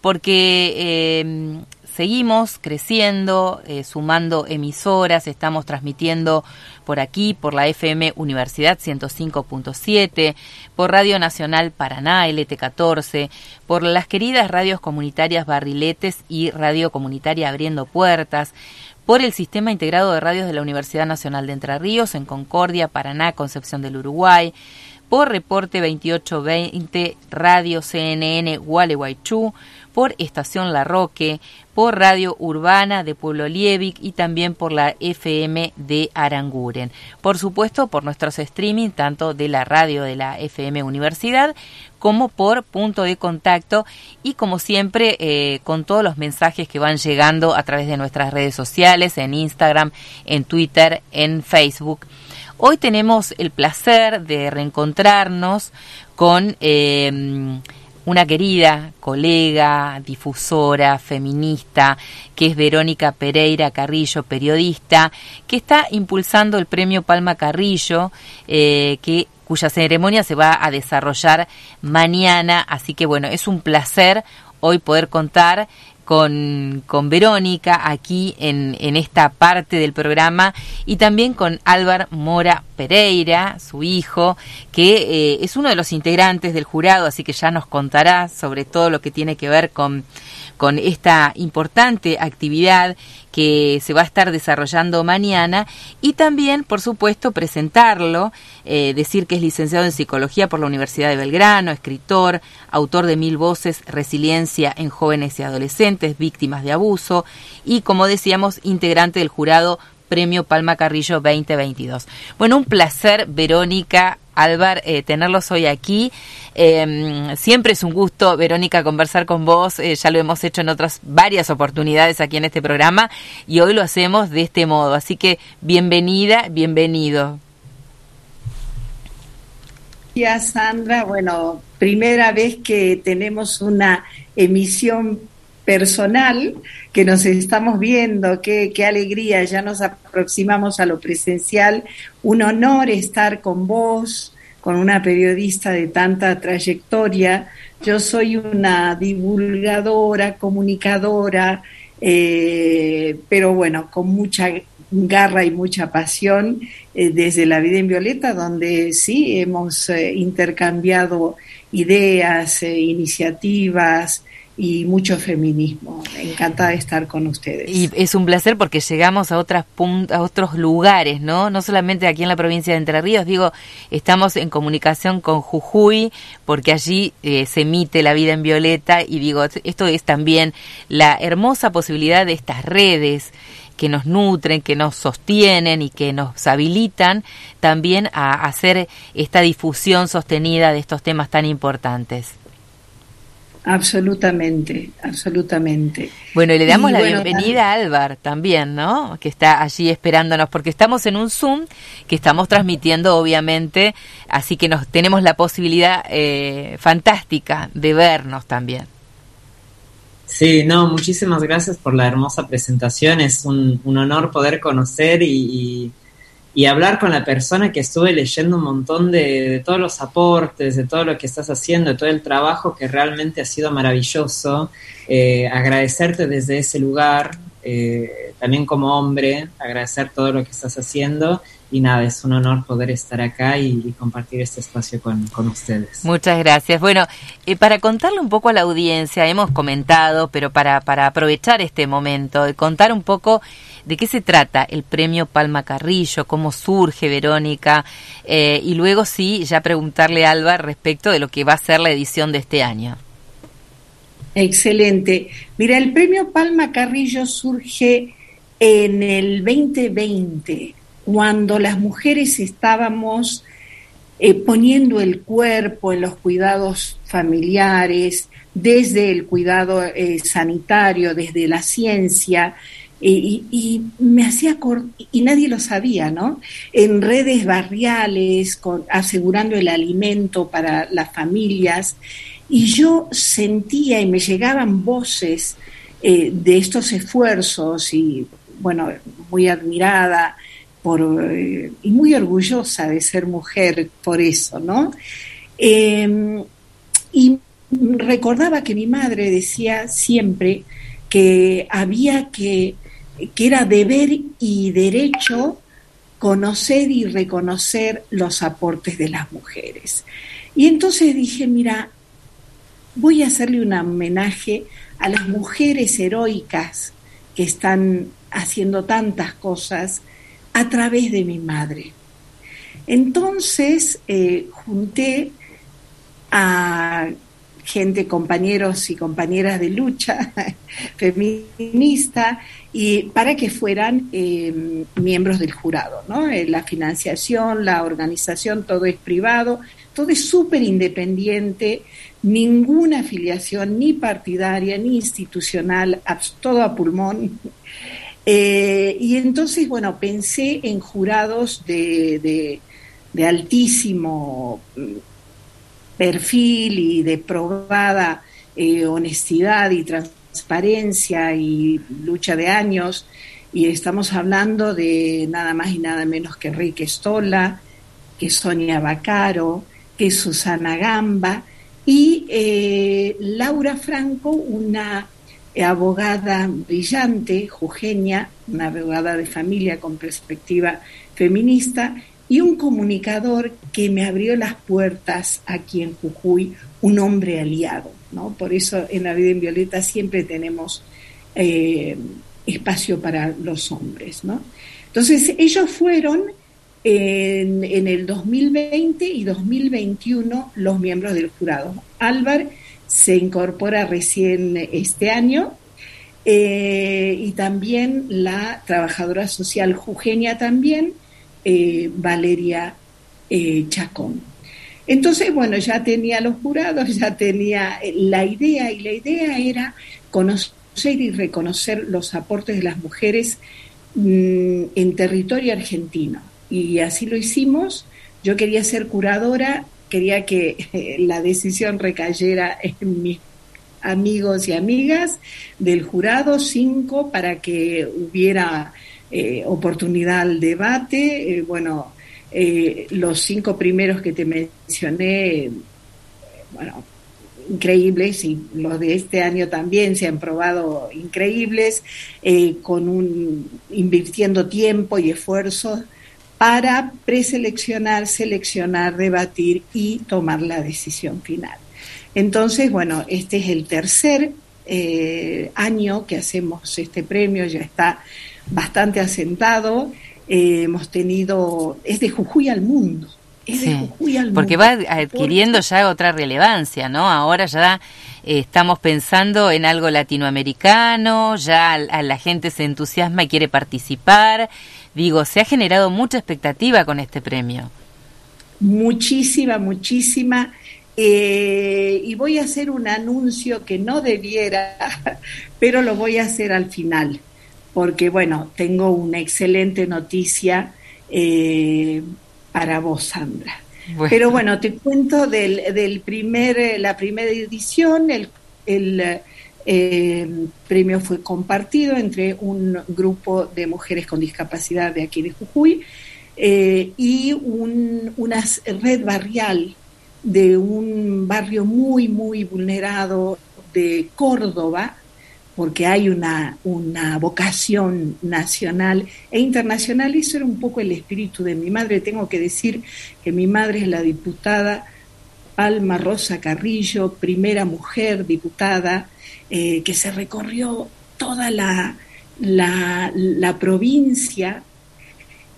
porque eh, seguimos creciendo, eh, sumando emisoras, estamos transmitiendo por aquí, por la FM Universidad 105.7, por Radio Nacional Paraná, LT14, por las queridas radios comunitarias Barriletes y Radio Comunitaria Abriendo Puertas, por el Sistema Integrado de Radios de la Universidad Nacional de Entre Ríos en Concordia, Paraná, Concepción del Uruguay, por Reporte 2820 Radio CNN Gualeguaychú, por Estación La Roque, por Radio Urbana de Pueblo Liebig y también por la FM de Aranguren. Por supuesto, por nuestros streaming, tanto de la radio de la FM Universidad como por punto de contacto y como siempre eh, con todos los mensajes que van llegando a través de nuestras redes sociales, en Instagram, en Twitter, en Facebook. Hoy tenemos el placer de reencontrarnos con eh, una querida colega, difusora, feminista, que es Verónica Pereira Carrillo, periodista, que está impulsando el premio Palma Carrillo, eh, que cuya ceremonia se va a desarrollar mañana. Así que bueno, es un placer hoy poder contar con, con Verónica aquí en, en, esta parte del programa y también con Álvaro Mora Pereira, su hijo, que eh, es uno de los integrantes del jurado, así que ya nos contará sobre todo lo que tiene que ver con, con esta importante actividad que se va a estar desarrollando mañana y también, por supuesto, presentarlo, eh, decir que es licenciado en psicología por la Universidad de Belgrano, escritor, autor de Mil Voces, Resiliencia en Jóvenes y Adolescentes, Víctimas de Abuso y, como decíamos, integrante del jurado Premio Palma Carrillo 2022. Bueno, un placer, Verónica, Álvar, eh, tenerlos hoy aquí. Eh, siempre es un gusto, Verónica, conversar con vos. Eh, ya lo hemos hecho en otras varias oportunidades aquí en este programa y hoy lo hacemos de este modo. Así que bienvenida, bienvenido. Gracias, Sandra. Bueno, primera vez que tenemos una emisión personal que nos estamos viendo, qué, alegría, ya nos aproximamos a lo presencial, un honor estar con vos, con una periodista de tanta trayectoria. Yo soy una divulgadora, comunicadora, eh, pero bueno, con mucha garra y mucha pasión eh, desde la vida en Violeta, donde sí hemos eh, intercambiado ideas, iniciativas, y mucho feminismo. Encantada de estar con ustedes. Y es un placer porque llegamos a otras a otros lugares, ¿no? No solamente aquí en la provincia de Entre Ríos, digo, estamos en comunicación con Jujuy porque allí eh, se emite la vida en violeta y digo, esto es también la hermosa posibilidad de estas redes que nos nutren, que nos sostienen y que nos habilitan también a hacer esta difusión sostenida de estos temas tan importantes. Absolutamente, absolutamente. Bueno, y le damos la bienvenida a Álvar también, ¿no? Que está allí esperándonos, porque estamos en un Zoom que estamos transmitiendo, obviamente, así que nos tenemos la posibilidad eh, fantástica de vernos también. Sí, no, muchísimas gracias por la hermosa presentación. Es un, un honor poder conocer y, y y hablar con la persona que estuve leyendo un montón de, todos los aportes, de todo lo que estás haciendo, de todo el trabajo que realmente ha sido maravilloso. Eh, agradecerte desde ese lugar, eh, también como hombre, agradecer todo lo que estás haciendo. Y nada, es un honor poder estar acá y, compartir este espacio con, con, ustedes. Muchas gracias. Bueno, eh, para contarle un poco a la audiencia, hemos comentado, pero para, para aprovechar este momento, contar un poco de qué se trata el premio Palma Carrillo, cómo surge Verónica, eh, y luego sí, ya preguntarle a Alba respecto de lo que va a ser la edición de este año. Excelente. Mira, el premio Palma Carrillo surge en el 2020, cuando las mujeres estábamos eh, poniendo el cuerpo en los cuidados familiares, desde el cuidado eh, sanitario, desde la ciencia, y, me hacía y nadie lo sabía, ¿no? En redes barriales, asegurando el alimento para las familias, y yo sentía y me llegaban voces eh, de estos esfuerzos y, bueno, muy admirada por, eh, y muy orgullosa de ser mujer por eso, ¿no? Em, y recordaba que mi madre decía siempre que había que que era deber y derecho conocer y reconocer los aportes de las mujeres. Y entonces dije, mira, voy a hacerle un homenaje a las mujeres heroicas que están haciendo tantas cosas a través de mi madre. Entonces eh, junté a gente, compañeros y compañeras de lucha [laughs] feminista, y para que fueran eh, miembros del jurado. ¿no? Eh, la financiación, la organización, todo es privado, todo es súper independiente, ninguna afiliación ni partidaria ni institucional, todo a pulmón. Eh, y entonces, bueno, pensé en jurados de, de altísimo mm, perfil y de probada honestidad y transparencia y lucha de años, y estamos hablando de nada más y nada menos que Enrique Stola, que Sonia Bacaro, que Susana Gamba y eh, Laura Franco, una abogada brillante, jujeña, una abogada de familia con perspectiva feminista y un comunicador que me abrió las puertas aquí en Jujuy, un hombre aliado. ¿no? Por eso en la vida en Violeta siempre tenemos eh, espacio para los hombres. ¿no? Entonces ellos fueron en, el 2020 y 2021 los miembros del jurado. Álvar se incorpora recién este año eh, y también la trabajadora social Jugenia también, eh, Valeria eh, Chacón. Entonces, bueno, ya tenía los jurados, [laughs] ya tenía la idea y la idea era conocer y reconocer los aportes de las mujeres mm, en territorio argentino. Y así lo hicimos. Yo quería ser curadora, quería que la decisión recayera en mis amigos y amigas del jurado, cinco, para que hubiera eh, oportunidad al debate. Eh, bueno, eh, los cinco primeros que te mencioné, bueno, increíbles y los de este año también se han probado increíbles, con un invirtiendo tiempo y esfuerzos para preseleccionar, seleccionar, debatir y tomar la decisión final. Entonces, bueno, este es el tercer año que hacemos este premio, ya está bastante asentado. Eh, hemos tenido, es de Jujuy al mundo. Es de Jujuy al porque va adquiriendo ya otra relevancia, ¿no? Ahora ya eh, estamos pensando en algo latinoamericano, ya a, la gente se entusiasma y quiere participar. Digo, se ha generado mucha expectativa con este premio. Muchísima, muchísima. Eh, y voy a hacer un anuncio que no debiera, [laughs] pero lo voy a hacer al final porque bueno, tengo una excelente noticia eh, para vos, Sandra. Pero bueno, te cuento del, del primer, eh, la primera edición, el, el eh, premio fue compartido entre un grupo de mujeres con discapacidad de aquí de Jujuy y un, una red barrial de un barrio muy, muy vulnerado de Córdoba, porque hay una, una vocación nacional e internacional. Eso era un poco el espíritu de mi madre. Tengo que decir que mi madre es la diputada Alma Rosa Carrillo, primera mujer diputada, eh, que se recorrió toda la, la, provincia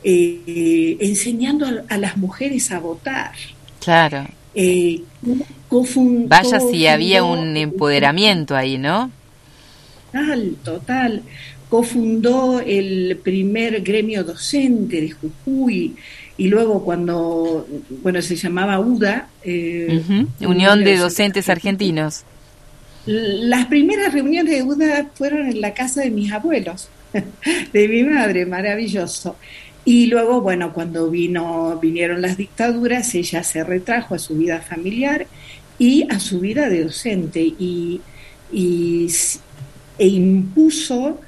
eh, enseñando a, las mujeres a votar. Claro. Eh, Vaya si había un empoderamiento ahí, ¿no? Total, total. Cofundó el primer gremio docente de Jujuy y luego cuando, bueno, se llamaba UDA. Eh, Unión de Docentes Argentinos. Las primeras reuniones de UDA fueron en la casa de mis abuelos, [laughs] de mi madre, maravilloso. Y luego, bueno, cuando vino, vinieron las dictaduras, ella se retrajo a su vida familiar y a su vida de docente. Y, y e impuso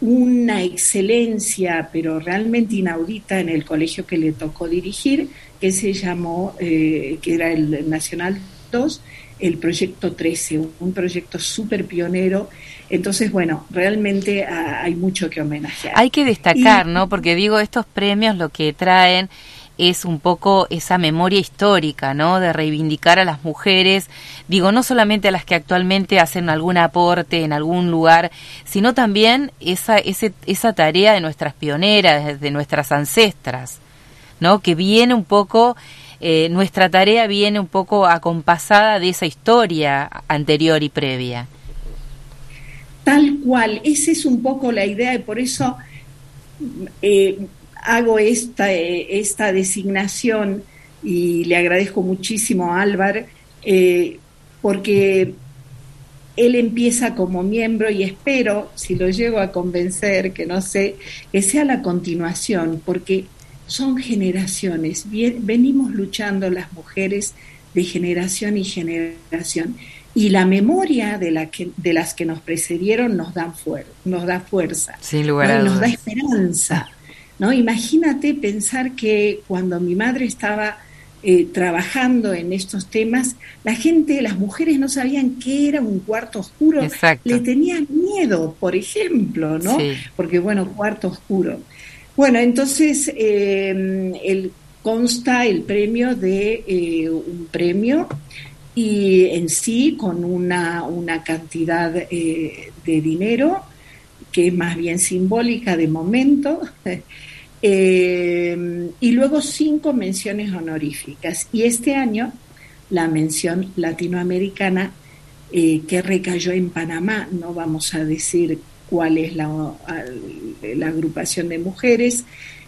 una excelencia, pero realmente inaudita, en el colegio que le tocó dirigir, que se llamó, eh, que era el Nacional 2, el Proyecto 13, un proyecto súper pionero. Entonces, bueno, realmente ah, hay mucho que homenajear. Hay que destacar, ¿no? Porque digo, estos premios lo que traen es un poco esa memoria histórica, ¿no? De reivindicar a las mujeres, digo, no solamente a las que actualmente hacen algún aporte en algún lugar, sino también esa, ese, esa tarea de nuestras pioneras, de nuestras ancestras. ¿no? Que viene un poco, eh, nuestra tarea viene un poco acompasada de esa historia anterior y previa. Tal cual, esa es un poco la idea y por eso eh, hago esta, eh, esta designación y le agradezco muchísimo a Álvaro, eh, porque él empieza como miembro y espero, si lo llego a convencer, que no sé, que sea la continuación, porque son generaciones, venimos luchando las mujeres de generación y generación y la memoria de, la que, de las que nos precedieron nos da, nos da fuerza, Sin lugar nos da esperanza. ¿No? Imagínate pensar que cuando mi madre estaba eh, trabajando en estos temas, la gente, las mujeres no sabían qué era un cuarto oscuro, le tenían miedo, por ejemplo, ¿no? Porque bueno, cuarto oscuro. Bueno, entonces eh, el, consta el premio de eh, un premio y en sí con una, una cantidad eh, de dinero que es más bien simbólica de momento, [laughs] eh, y luego cinco menciones honoríficas. Y este año la mención latinoamericana eh, que recayó en Panamá, no vamos a decir cuál es la, la agrupación de mujeres,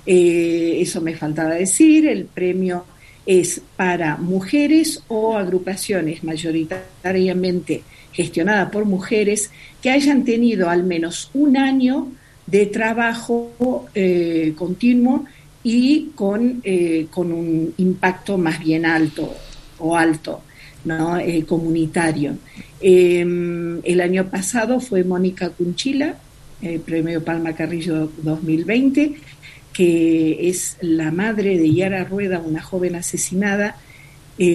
eso me faltaba decir, el premio es para mujeres o agrupaciones mayoritariamente gestionadas por mujeres que hayan tenido al menos un año de trabajo eh, continuo y con, eh, con, un impacto más bien alto o alto, ¿no? Eh, comunitario. Em, el año pasado fue Mónica Cunchila, Premio Palma Carrillo 2020, que es la madre de Yara Rueda, una joven asesinada,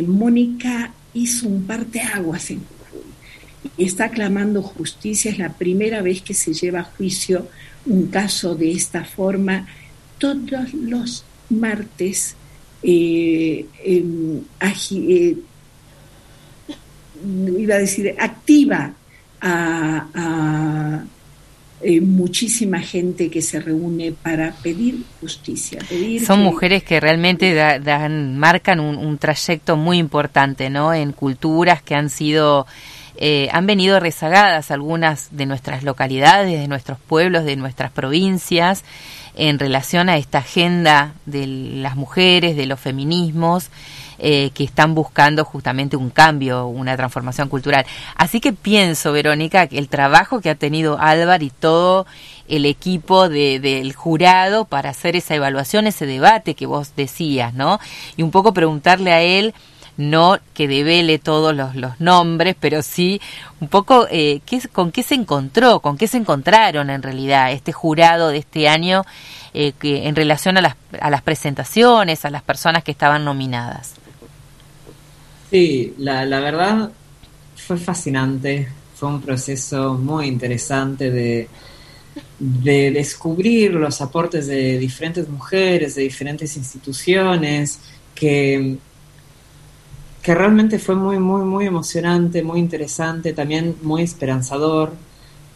Mónica hizo un parteaguas en está clamando justicia. Es la primera vez que se lleva a juicio un caso de esta forma. Todos los martes eh, em, eh, iba a decir, activa a eh, muchísima gente que se reúne para pedir justicia. Son mujeres que realmente dan, marcan un, trayecto muy importante, ¿no? En culturas que han sido, eh, han venido rezagadas algunas de nuestras localidades, de nuestros pueblos, de nuestras provincias, en relación a esta agenda de las mujeres, de los feminismos. Eh, que están buscando justamente un cambio, una transformación cultural. Así que pienso, Verónica, que el trabajo que ha tenido Álvaro y todo el equipo del jurado para hacer esa evaluación, ese debate que vos decías, ¿no? Y un poco preguntarle a él no que devele todos los, nombres, pero sí un poco eh, ¿qué, con qué se encontró, con qué se encontraron en realidad este jurado de este año eh, que, en relación a las, a las presentaciones, a las personas que estaban nominadas. Sí, la, la verdad fue fascinante, fue un proceso muy interesante de, de descubrir los aportes de diferentes mujeres, de diferentes instituciones, que, que realmente fue muy, muy, muy emocionante, muy interesante, también muy esperanzador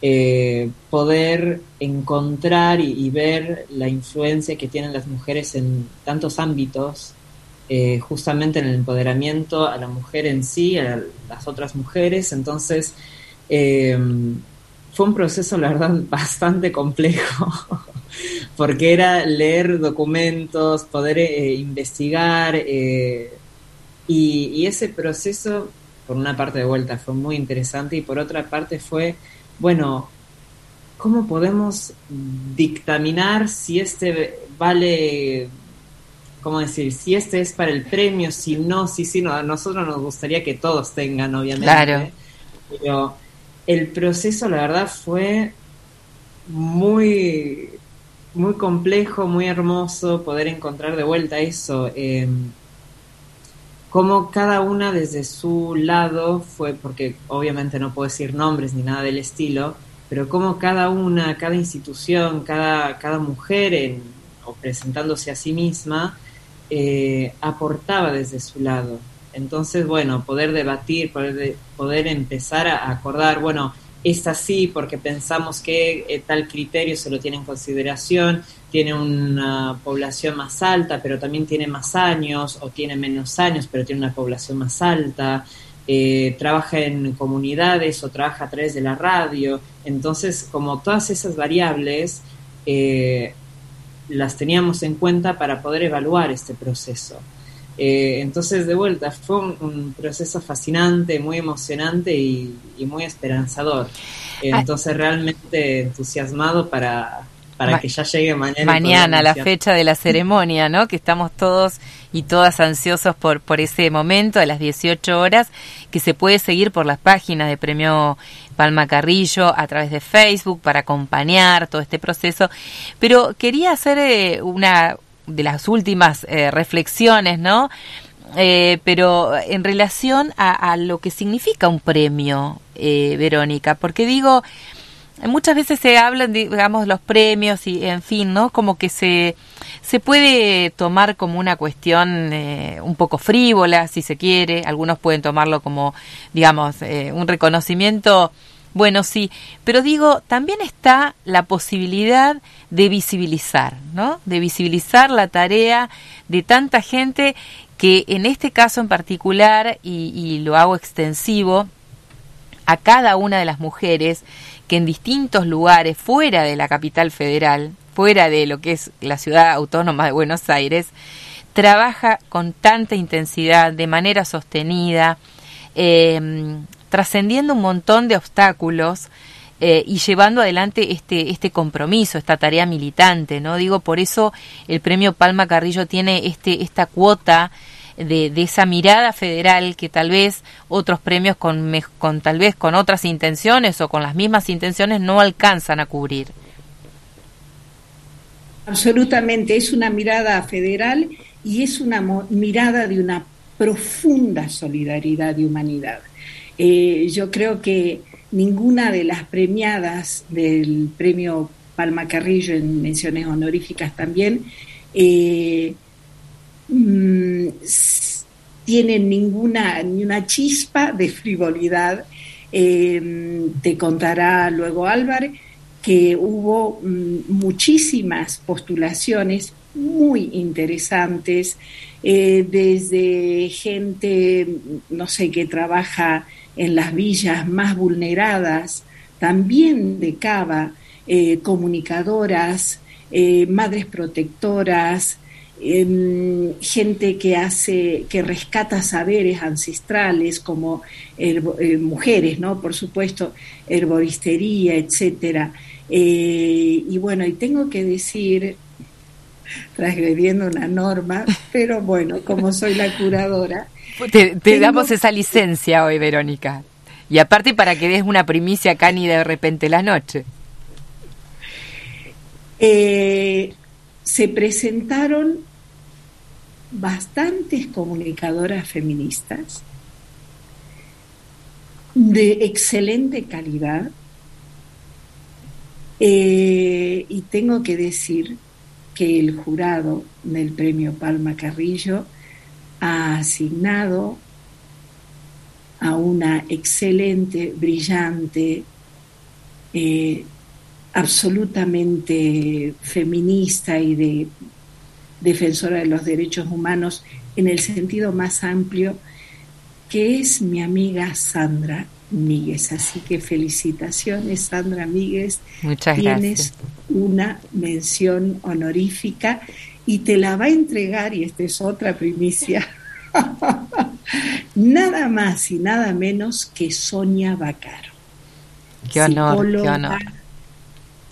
eh, poder encontrar y, ver la influencia que tienen las mujeres en tantos ámbitos eh, justamente en el empoderamiento a la mujer en sí, a las otras mujeres. Entonces, eh, fue un proceso, la verdad, [laughs] bastante complejo, [laughs] porque era leer documentos, poder investigar, y, y, ese proceso, por una parte de vuelta, fue muy interesante y por otra parte fue, bueno, ¿cómo podemos dictaminar si este vale ¿cómo decir? Si este es para el premio, si no, si sí, no. A nosotros nos gustaría que todos tengan, obviamente. Claro. Pero el proceso, la verdad, fue muy, muy complejo, muy hermoso poder encontrar de vuelta eso. Eh, como cada una desde su lado fue, porque obviamente no puedo decir nombres ni nada del estilo, pero como cada una, cada institución, cada, cada mujer en, o presentándose a sí misma, eh, aportaba desde su lado. Entonces, bueno, poder debatir, poder, poder empezar a acordar, bueno, es así porque pensamos que eh, tal criterio se lo tiene en consideración, tiene una población más alta, pero también tiene más años, o tiene menos años, pero tiene una población más alta, eh, trabaja en comunidades o trabaja a través de la radio. Entonces, como todas esas variables, eh, las teníamos en cuenta para poder evaluar este proceso. Eh, entonces, de vuelta, fue un, proceso fascinante, muy emocionante y, muy esperanzador. Ah. Entonces, realmente entusiasmado para, para que ya llegue mañana. Mañana, la fecha de la ceremonia, ¿no? Que estamos todos y todas ansiosos por, por ese momento a las 18 horas, que se puede seguir por las páginas de Premio Palma Carrillo a través de Facebook para acompañar todo este proceso. Pero quería hacer eh, una de las últimas eh, reflexiones, ¿no? Eh, pero en relación a, lo que significa un premio, Verónica, porque digo, muchas veces se hablan, digamos, los premios y, en fin, ¿no? Como que se, se puede tomar como una cuestión eh, un poco frívola, si se quiere. Algunos pueden tomarlo como, digamos, eh, un reconocimiento. Bueno, sí, pero digo, también está la posibilidad de visibilizar, ¿no? De visibilizar la tarea de tanta gente que en este caso en particular, y, lo hago extensivo, a cada una de las mujeres que en distintos lugares fuera de la capital federal, fuera de lo que es la ciudad autónoma de Buenos Aires, trabaja con tanta intensidad, de manera sostenida, eh, trascendiendo un montón de obstáculos eh, y llevando adelante este, este compromiso, esta tarea militante, ¿no? Digo, por eso el premio Palma Carrillo tiene este, esta cuota de, de, esa mirada federal que tal vez otros premios con, con tal vez con otras intenciones o con las mismas intenciones no alcanzan a cubrir. Absolutamente, es una mirada federal y es una mirada de una profunda solidaridad y humanidad. Eh, yo creo que ninguna de las premiadas del premio Palma Carrillo en menciones honoríficas también eh, mmm, tienen ninguna ni una chispa de frivolidad. Eh, te contará luego Álvaro que hubo mmm, muchísimas postulaciones muy interesantes, eh, desde gente, no sé, que trabaja en las villas más vulneradas, también de Cava, eh, comunicadoras, eh, madres protectoras, eh, gente que hace, que rescata saberes ancestrales como eh, mujeres, ¿no? Por supuesto, herboristería, etcétera. Y bueno, y tengo que decir, transgrediendo una norma, pero bueno, como soy la curadora. Te, damos esa licencia hoy, Verónica. Y aparte para que des una primicia acá ni de repente la noche. Eh, se presentaron bastantes comunicadoras feministas de excelente calidad eh, y tengo que decir que el jurado del premio Palma Carrillo ha asignado a una excelente, brillante, eh, absolutamente feminista y de defensora de los derechos humanos en el sentido más amplio, que es mi amiga Sandra Míguez. Así que felicitaciones, Sandra Míguez. Muchas Tienes gracias. una mención honorífica y te la va a entregar, y esta es otra primicia, [laughs] nada más y nada menos que Sonia Bacaro. Qué honor, qué honor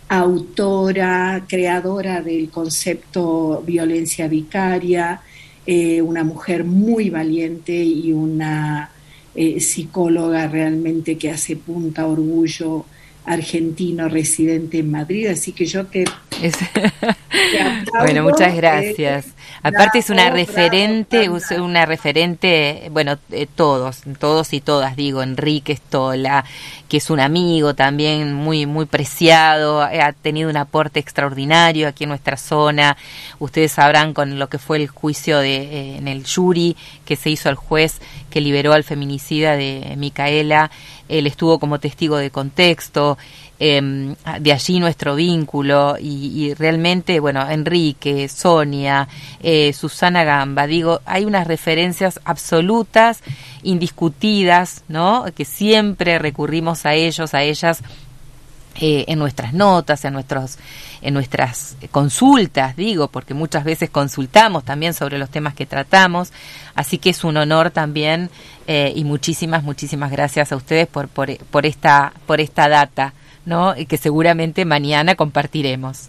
autora, creadora del concepto violencia vicaria, eh, una mujer muy valiente y una eh, psicóloga realmente que hace punta orgullo argentino residente en Madrid, así que yo te, [laughs] Bueno, muchas gracias. Aparte es una referente, una referente, bueno, eh, todos, todos y todas, digo, Enrique Estola, que es un amigo también muy, muy preciado, ha tenido un aporte extraordinario aquí en nuestra zona. Ustedes sabrán con lo que fue el juicio de, eh, en el jury que se hizo al juez que liberó al feminicida de Micaela. Él estuvo como testigo de contexto. Em, de allí nuestro vínculo y, realmente, bueno, Enrique, Sonia, eh, Susana Gamba, digo, hay unas referencias absolutas, indiscutidas, ¿no? Que siempre recurrimos a ellos, a ellas. Eh, en nuestras notas, en nuestros, en nuestras consultas, digo, porque muchas veces consultamos también sobre los temas que tratamos, así que es un honor también eh, y muchísimas, muchísimas gracias a ustedes por, por esta, por esta data ¿no? que seguramente mañana compartiremos.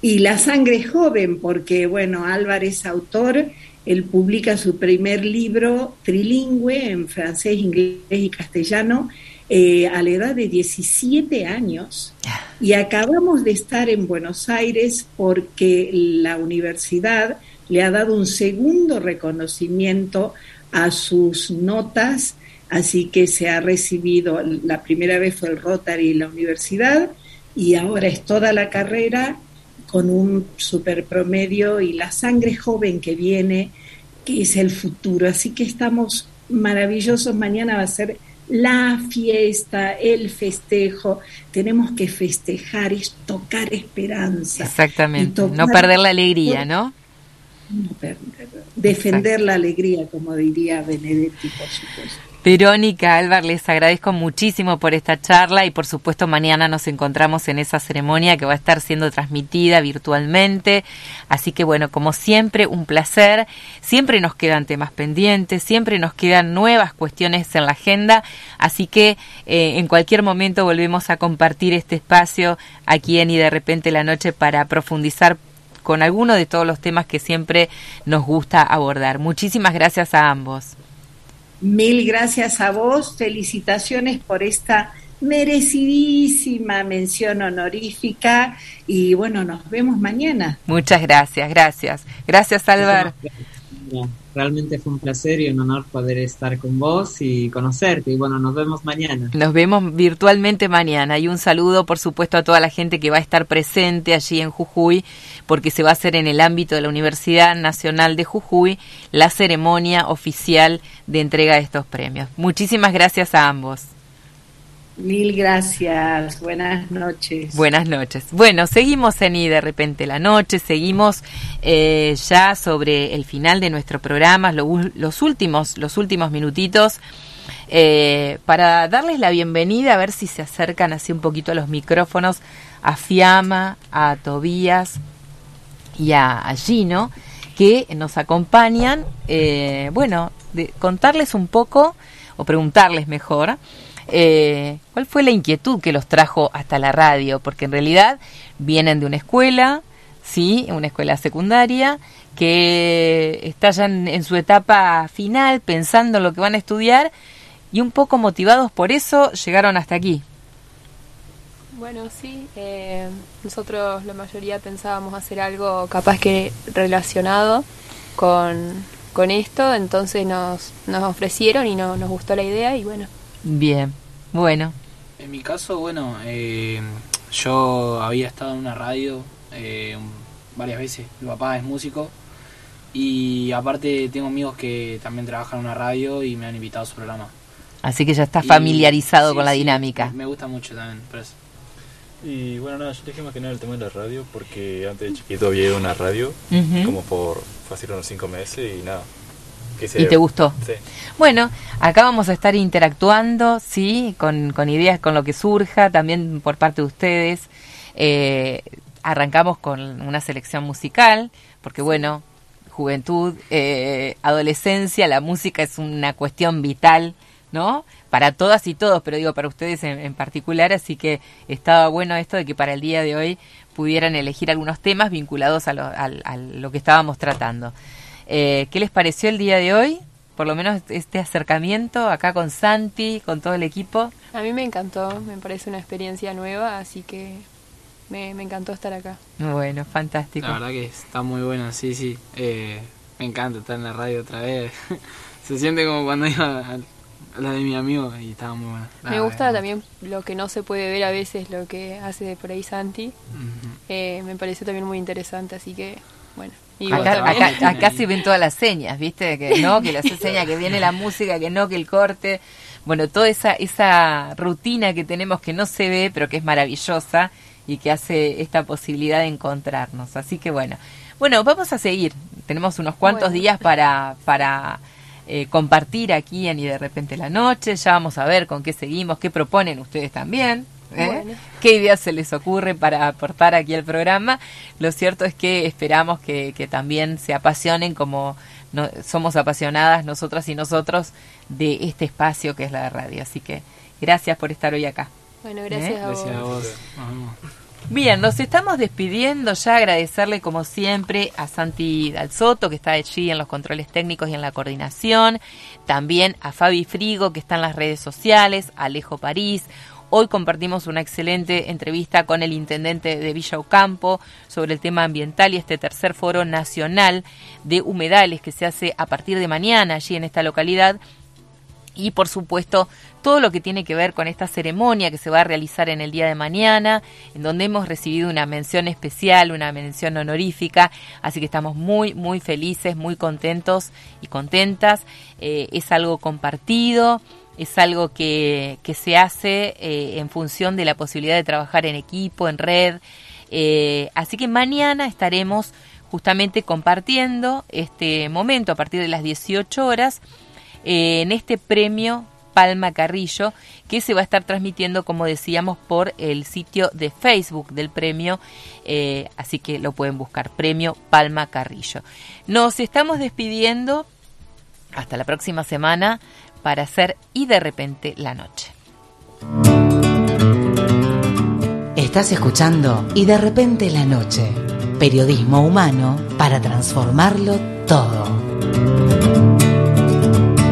Y La Sangre Joven, porque, bueno, Álvarez, autor, él publica su primer libro trilingüe en francés, inglés y castellano eh, a la edad de 17 años. [laughs] Y acabamos de estar en Buenos Aires porque la universidad le ha dado un segundo reconocimiento a sus notas Así que se ha recibido, la primera vez fue el Rotary en la universidad y ahora es toda la carrera con un super promedio y la sangre joven que viene, que es el futuro. Así que estamos maravillosos. Mañana va a ser la fiesta, el festejo. Tenemos que festejar, es tocar esperanza. Exactamente. no perder la alegría, ¿no? No perder, defender la alegría, como diría Benedetti, por supuesto. Verónica, Álvar, les agradezco muchísimo por esta charla y por supuesto mañana nos encontramos en esa ceremonia que va a estar siendo transmitida virtualmente. Así que bueno, como siempre, un placer. Siempre nos quedan temas pendientes, siempre nos quedan nuevas cuestiones en la agenda. Así que eh, en cualquier momento volvemos a compartir este espacio aquí en Y de repente la noche para profundizar con alguno de todos los temas que siempre nos gusta abordar. Muchísimas gracias a ambos. Mil gracias a vos, felicitaciones por esta merecidísima mención honorífica y bueno, nos vemos mañana. Muchas gracias, gracias. Gracias, Álvaro. Realmente fue un placer y un honor poder estar con vos y conocerte. Y bueno, nos vemos mañana. Nos vemos virtualmente mañana. Y un saludo, por supuesto, a toda la gente que va a estar presente allí en Jujuy, porque se va a hacer en el ámbito de la Universidad Nacional de Jujuy la ceremonia oficial de entrega de estos premios. Muchísimas gracias a ambos. Mil gracias, buenas noches. Buenas noches. Bueno, seguimos en y de repente la noche, seguimos eh, ya sobre el final de nuestro programa, los últimos, los últimos minutitos, eh, para darles la bienvenida, a ver si se acercan así un poquito a los micrófonos, a Fiamma, a Tobías y a, Gino, que nos acompañan, eh, bueno, de contarles un poco, o preguntarles mejor, eh, ¿cuál fue la inquietud que los trajo hasta la radio? Porque en realidad vienen de una escuela, sí, una escuela secundaria, que está ya en, su etapa final, pensando en lo que van a estudiar, y un poco motivados por eso llegaron hasta aquí. Bueno, sí, eh, nosotros la mayoría pensábamos hacer algo capaz que relacionado con, con esto, entonces nos, nos ofrecieron y no, nos gustó la idea y bueno, Bien, bueno. En mi caso, bueno, eh, yo había estado en una radio eh, varias veces. Mi papá es músico y aparte tengo amigos que también trabajan en una radio y me han invitado a su programa. Así que ya estás familiarizado con la dinámica. Me gusta mucho también, por eso. Y bueno, nada, yo dije más que nada el tema de la radio porque antes de chiquito había ido a una radio, como por, fue unos cinco meses y nada, ¿Y te gustó? Sí. Bueno, acá vamos a estar interactuando, sí, con, con ideas, con lo que surja, también por parte de ustedes. Eh, arrancamos con una selección musical, porque bueno, juventud, eh, adolescencia, la música es una cuestión vital, ¿no? Para todas y todos, pero digo para ustedes en, particular, así que estaba bueno esto de que para el día de hoy pudieran elegir algunos temas vinculados a lo, a lo que estábamos tratando. Eh, ¿Qué les pareció el día de hoy? Por lo menos este acercamiento acá con Santi, con todo el equipo. A mí me encantó, me parece una experiencia nueva, así que me, me encantó estar acá. Bueno, fantástico. La verdad que está muy bueno, sí, sí. Eh, me encanta estar en la radio otra vez. [laughs] Se siente como cuando iba a la de mi amigo y estaba muy buena. Me gusta también lo que no se puede ver a veces, lo que hace por ahí Santi. Eh, me pareció también muy interesante, así que bueno. Y vos Acá, también. acá- acá se ven todas las señas, ¿viste? Que no, que las señas, que viene la música, que no, que el corte. Bueno, toda esa, esa rutina que tenemos que no se ve, pero que es maravillosa y que hace esta posibilidad de encontrarnos. Así que bueno. Bueno, vamos a seguir. Tenemos unos cuantos Bueno. días para, para eh, compartir aquí en Y de repente la noche. Ya vamos a ver con qué seguimos, qué proponen ustedes también. ¿Eh? Bueno. ¿Qué ideas se les ocurre para aportar aquí al programa? Lo cierto es que esperamos que, que también se apasionen como no- somos apasionadas nosotras y nosotros de este espacio que es la radio. Así que gracias por estar hoy acá. Bueno, gracias ¿Eh? a vos. Gracias a vos. Bien, nos estamos despidiendo ya, agradecerle como siempre a Santi Dalsoto, que está allí en los controles técnicos y en la coordinación, también a Fabi Frigo, que está en las redes sociales, a Alejo París. Hoy compartimos una excelente entrevista con el intendente de Villa Ocampo sobre el tema ambiental y este tercer foro nacional de humedales que se hace a partir de mañana allí en esta localidad. Y por supuesto todo lo que tiene que ver con esta ceremonia que se va a realizar en el día de mañana, en donde hemos recibido una mención especial, una mención honorífica, así que estamos muy, muy felices, muy contentos y contentas. Eh, es algo compartido, es algo que, que se hace eh, en función de la posibilidad de trabajar en equipo, en red. Eh, así que mañana estaremos justamente compartiendo este momento a partir de las 18 horas eh, en este premio Palma Carrillo que se va a estar transmitiendo, como decíamos, por el sitio de Facebook del premio, así que lo pueden buscar, Premio Palma Carrillo. Nos estamos despidiendo hasta la próxima semana para hacer y de repente la noche. Estás escuchando y de repente la noche. Periodismo humano para transformarlo todo.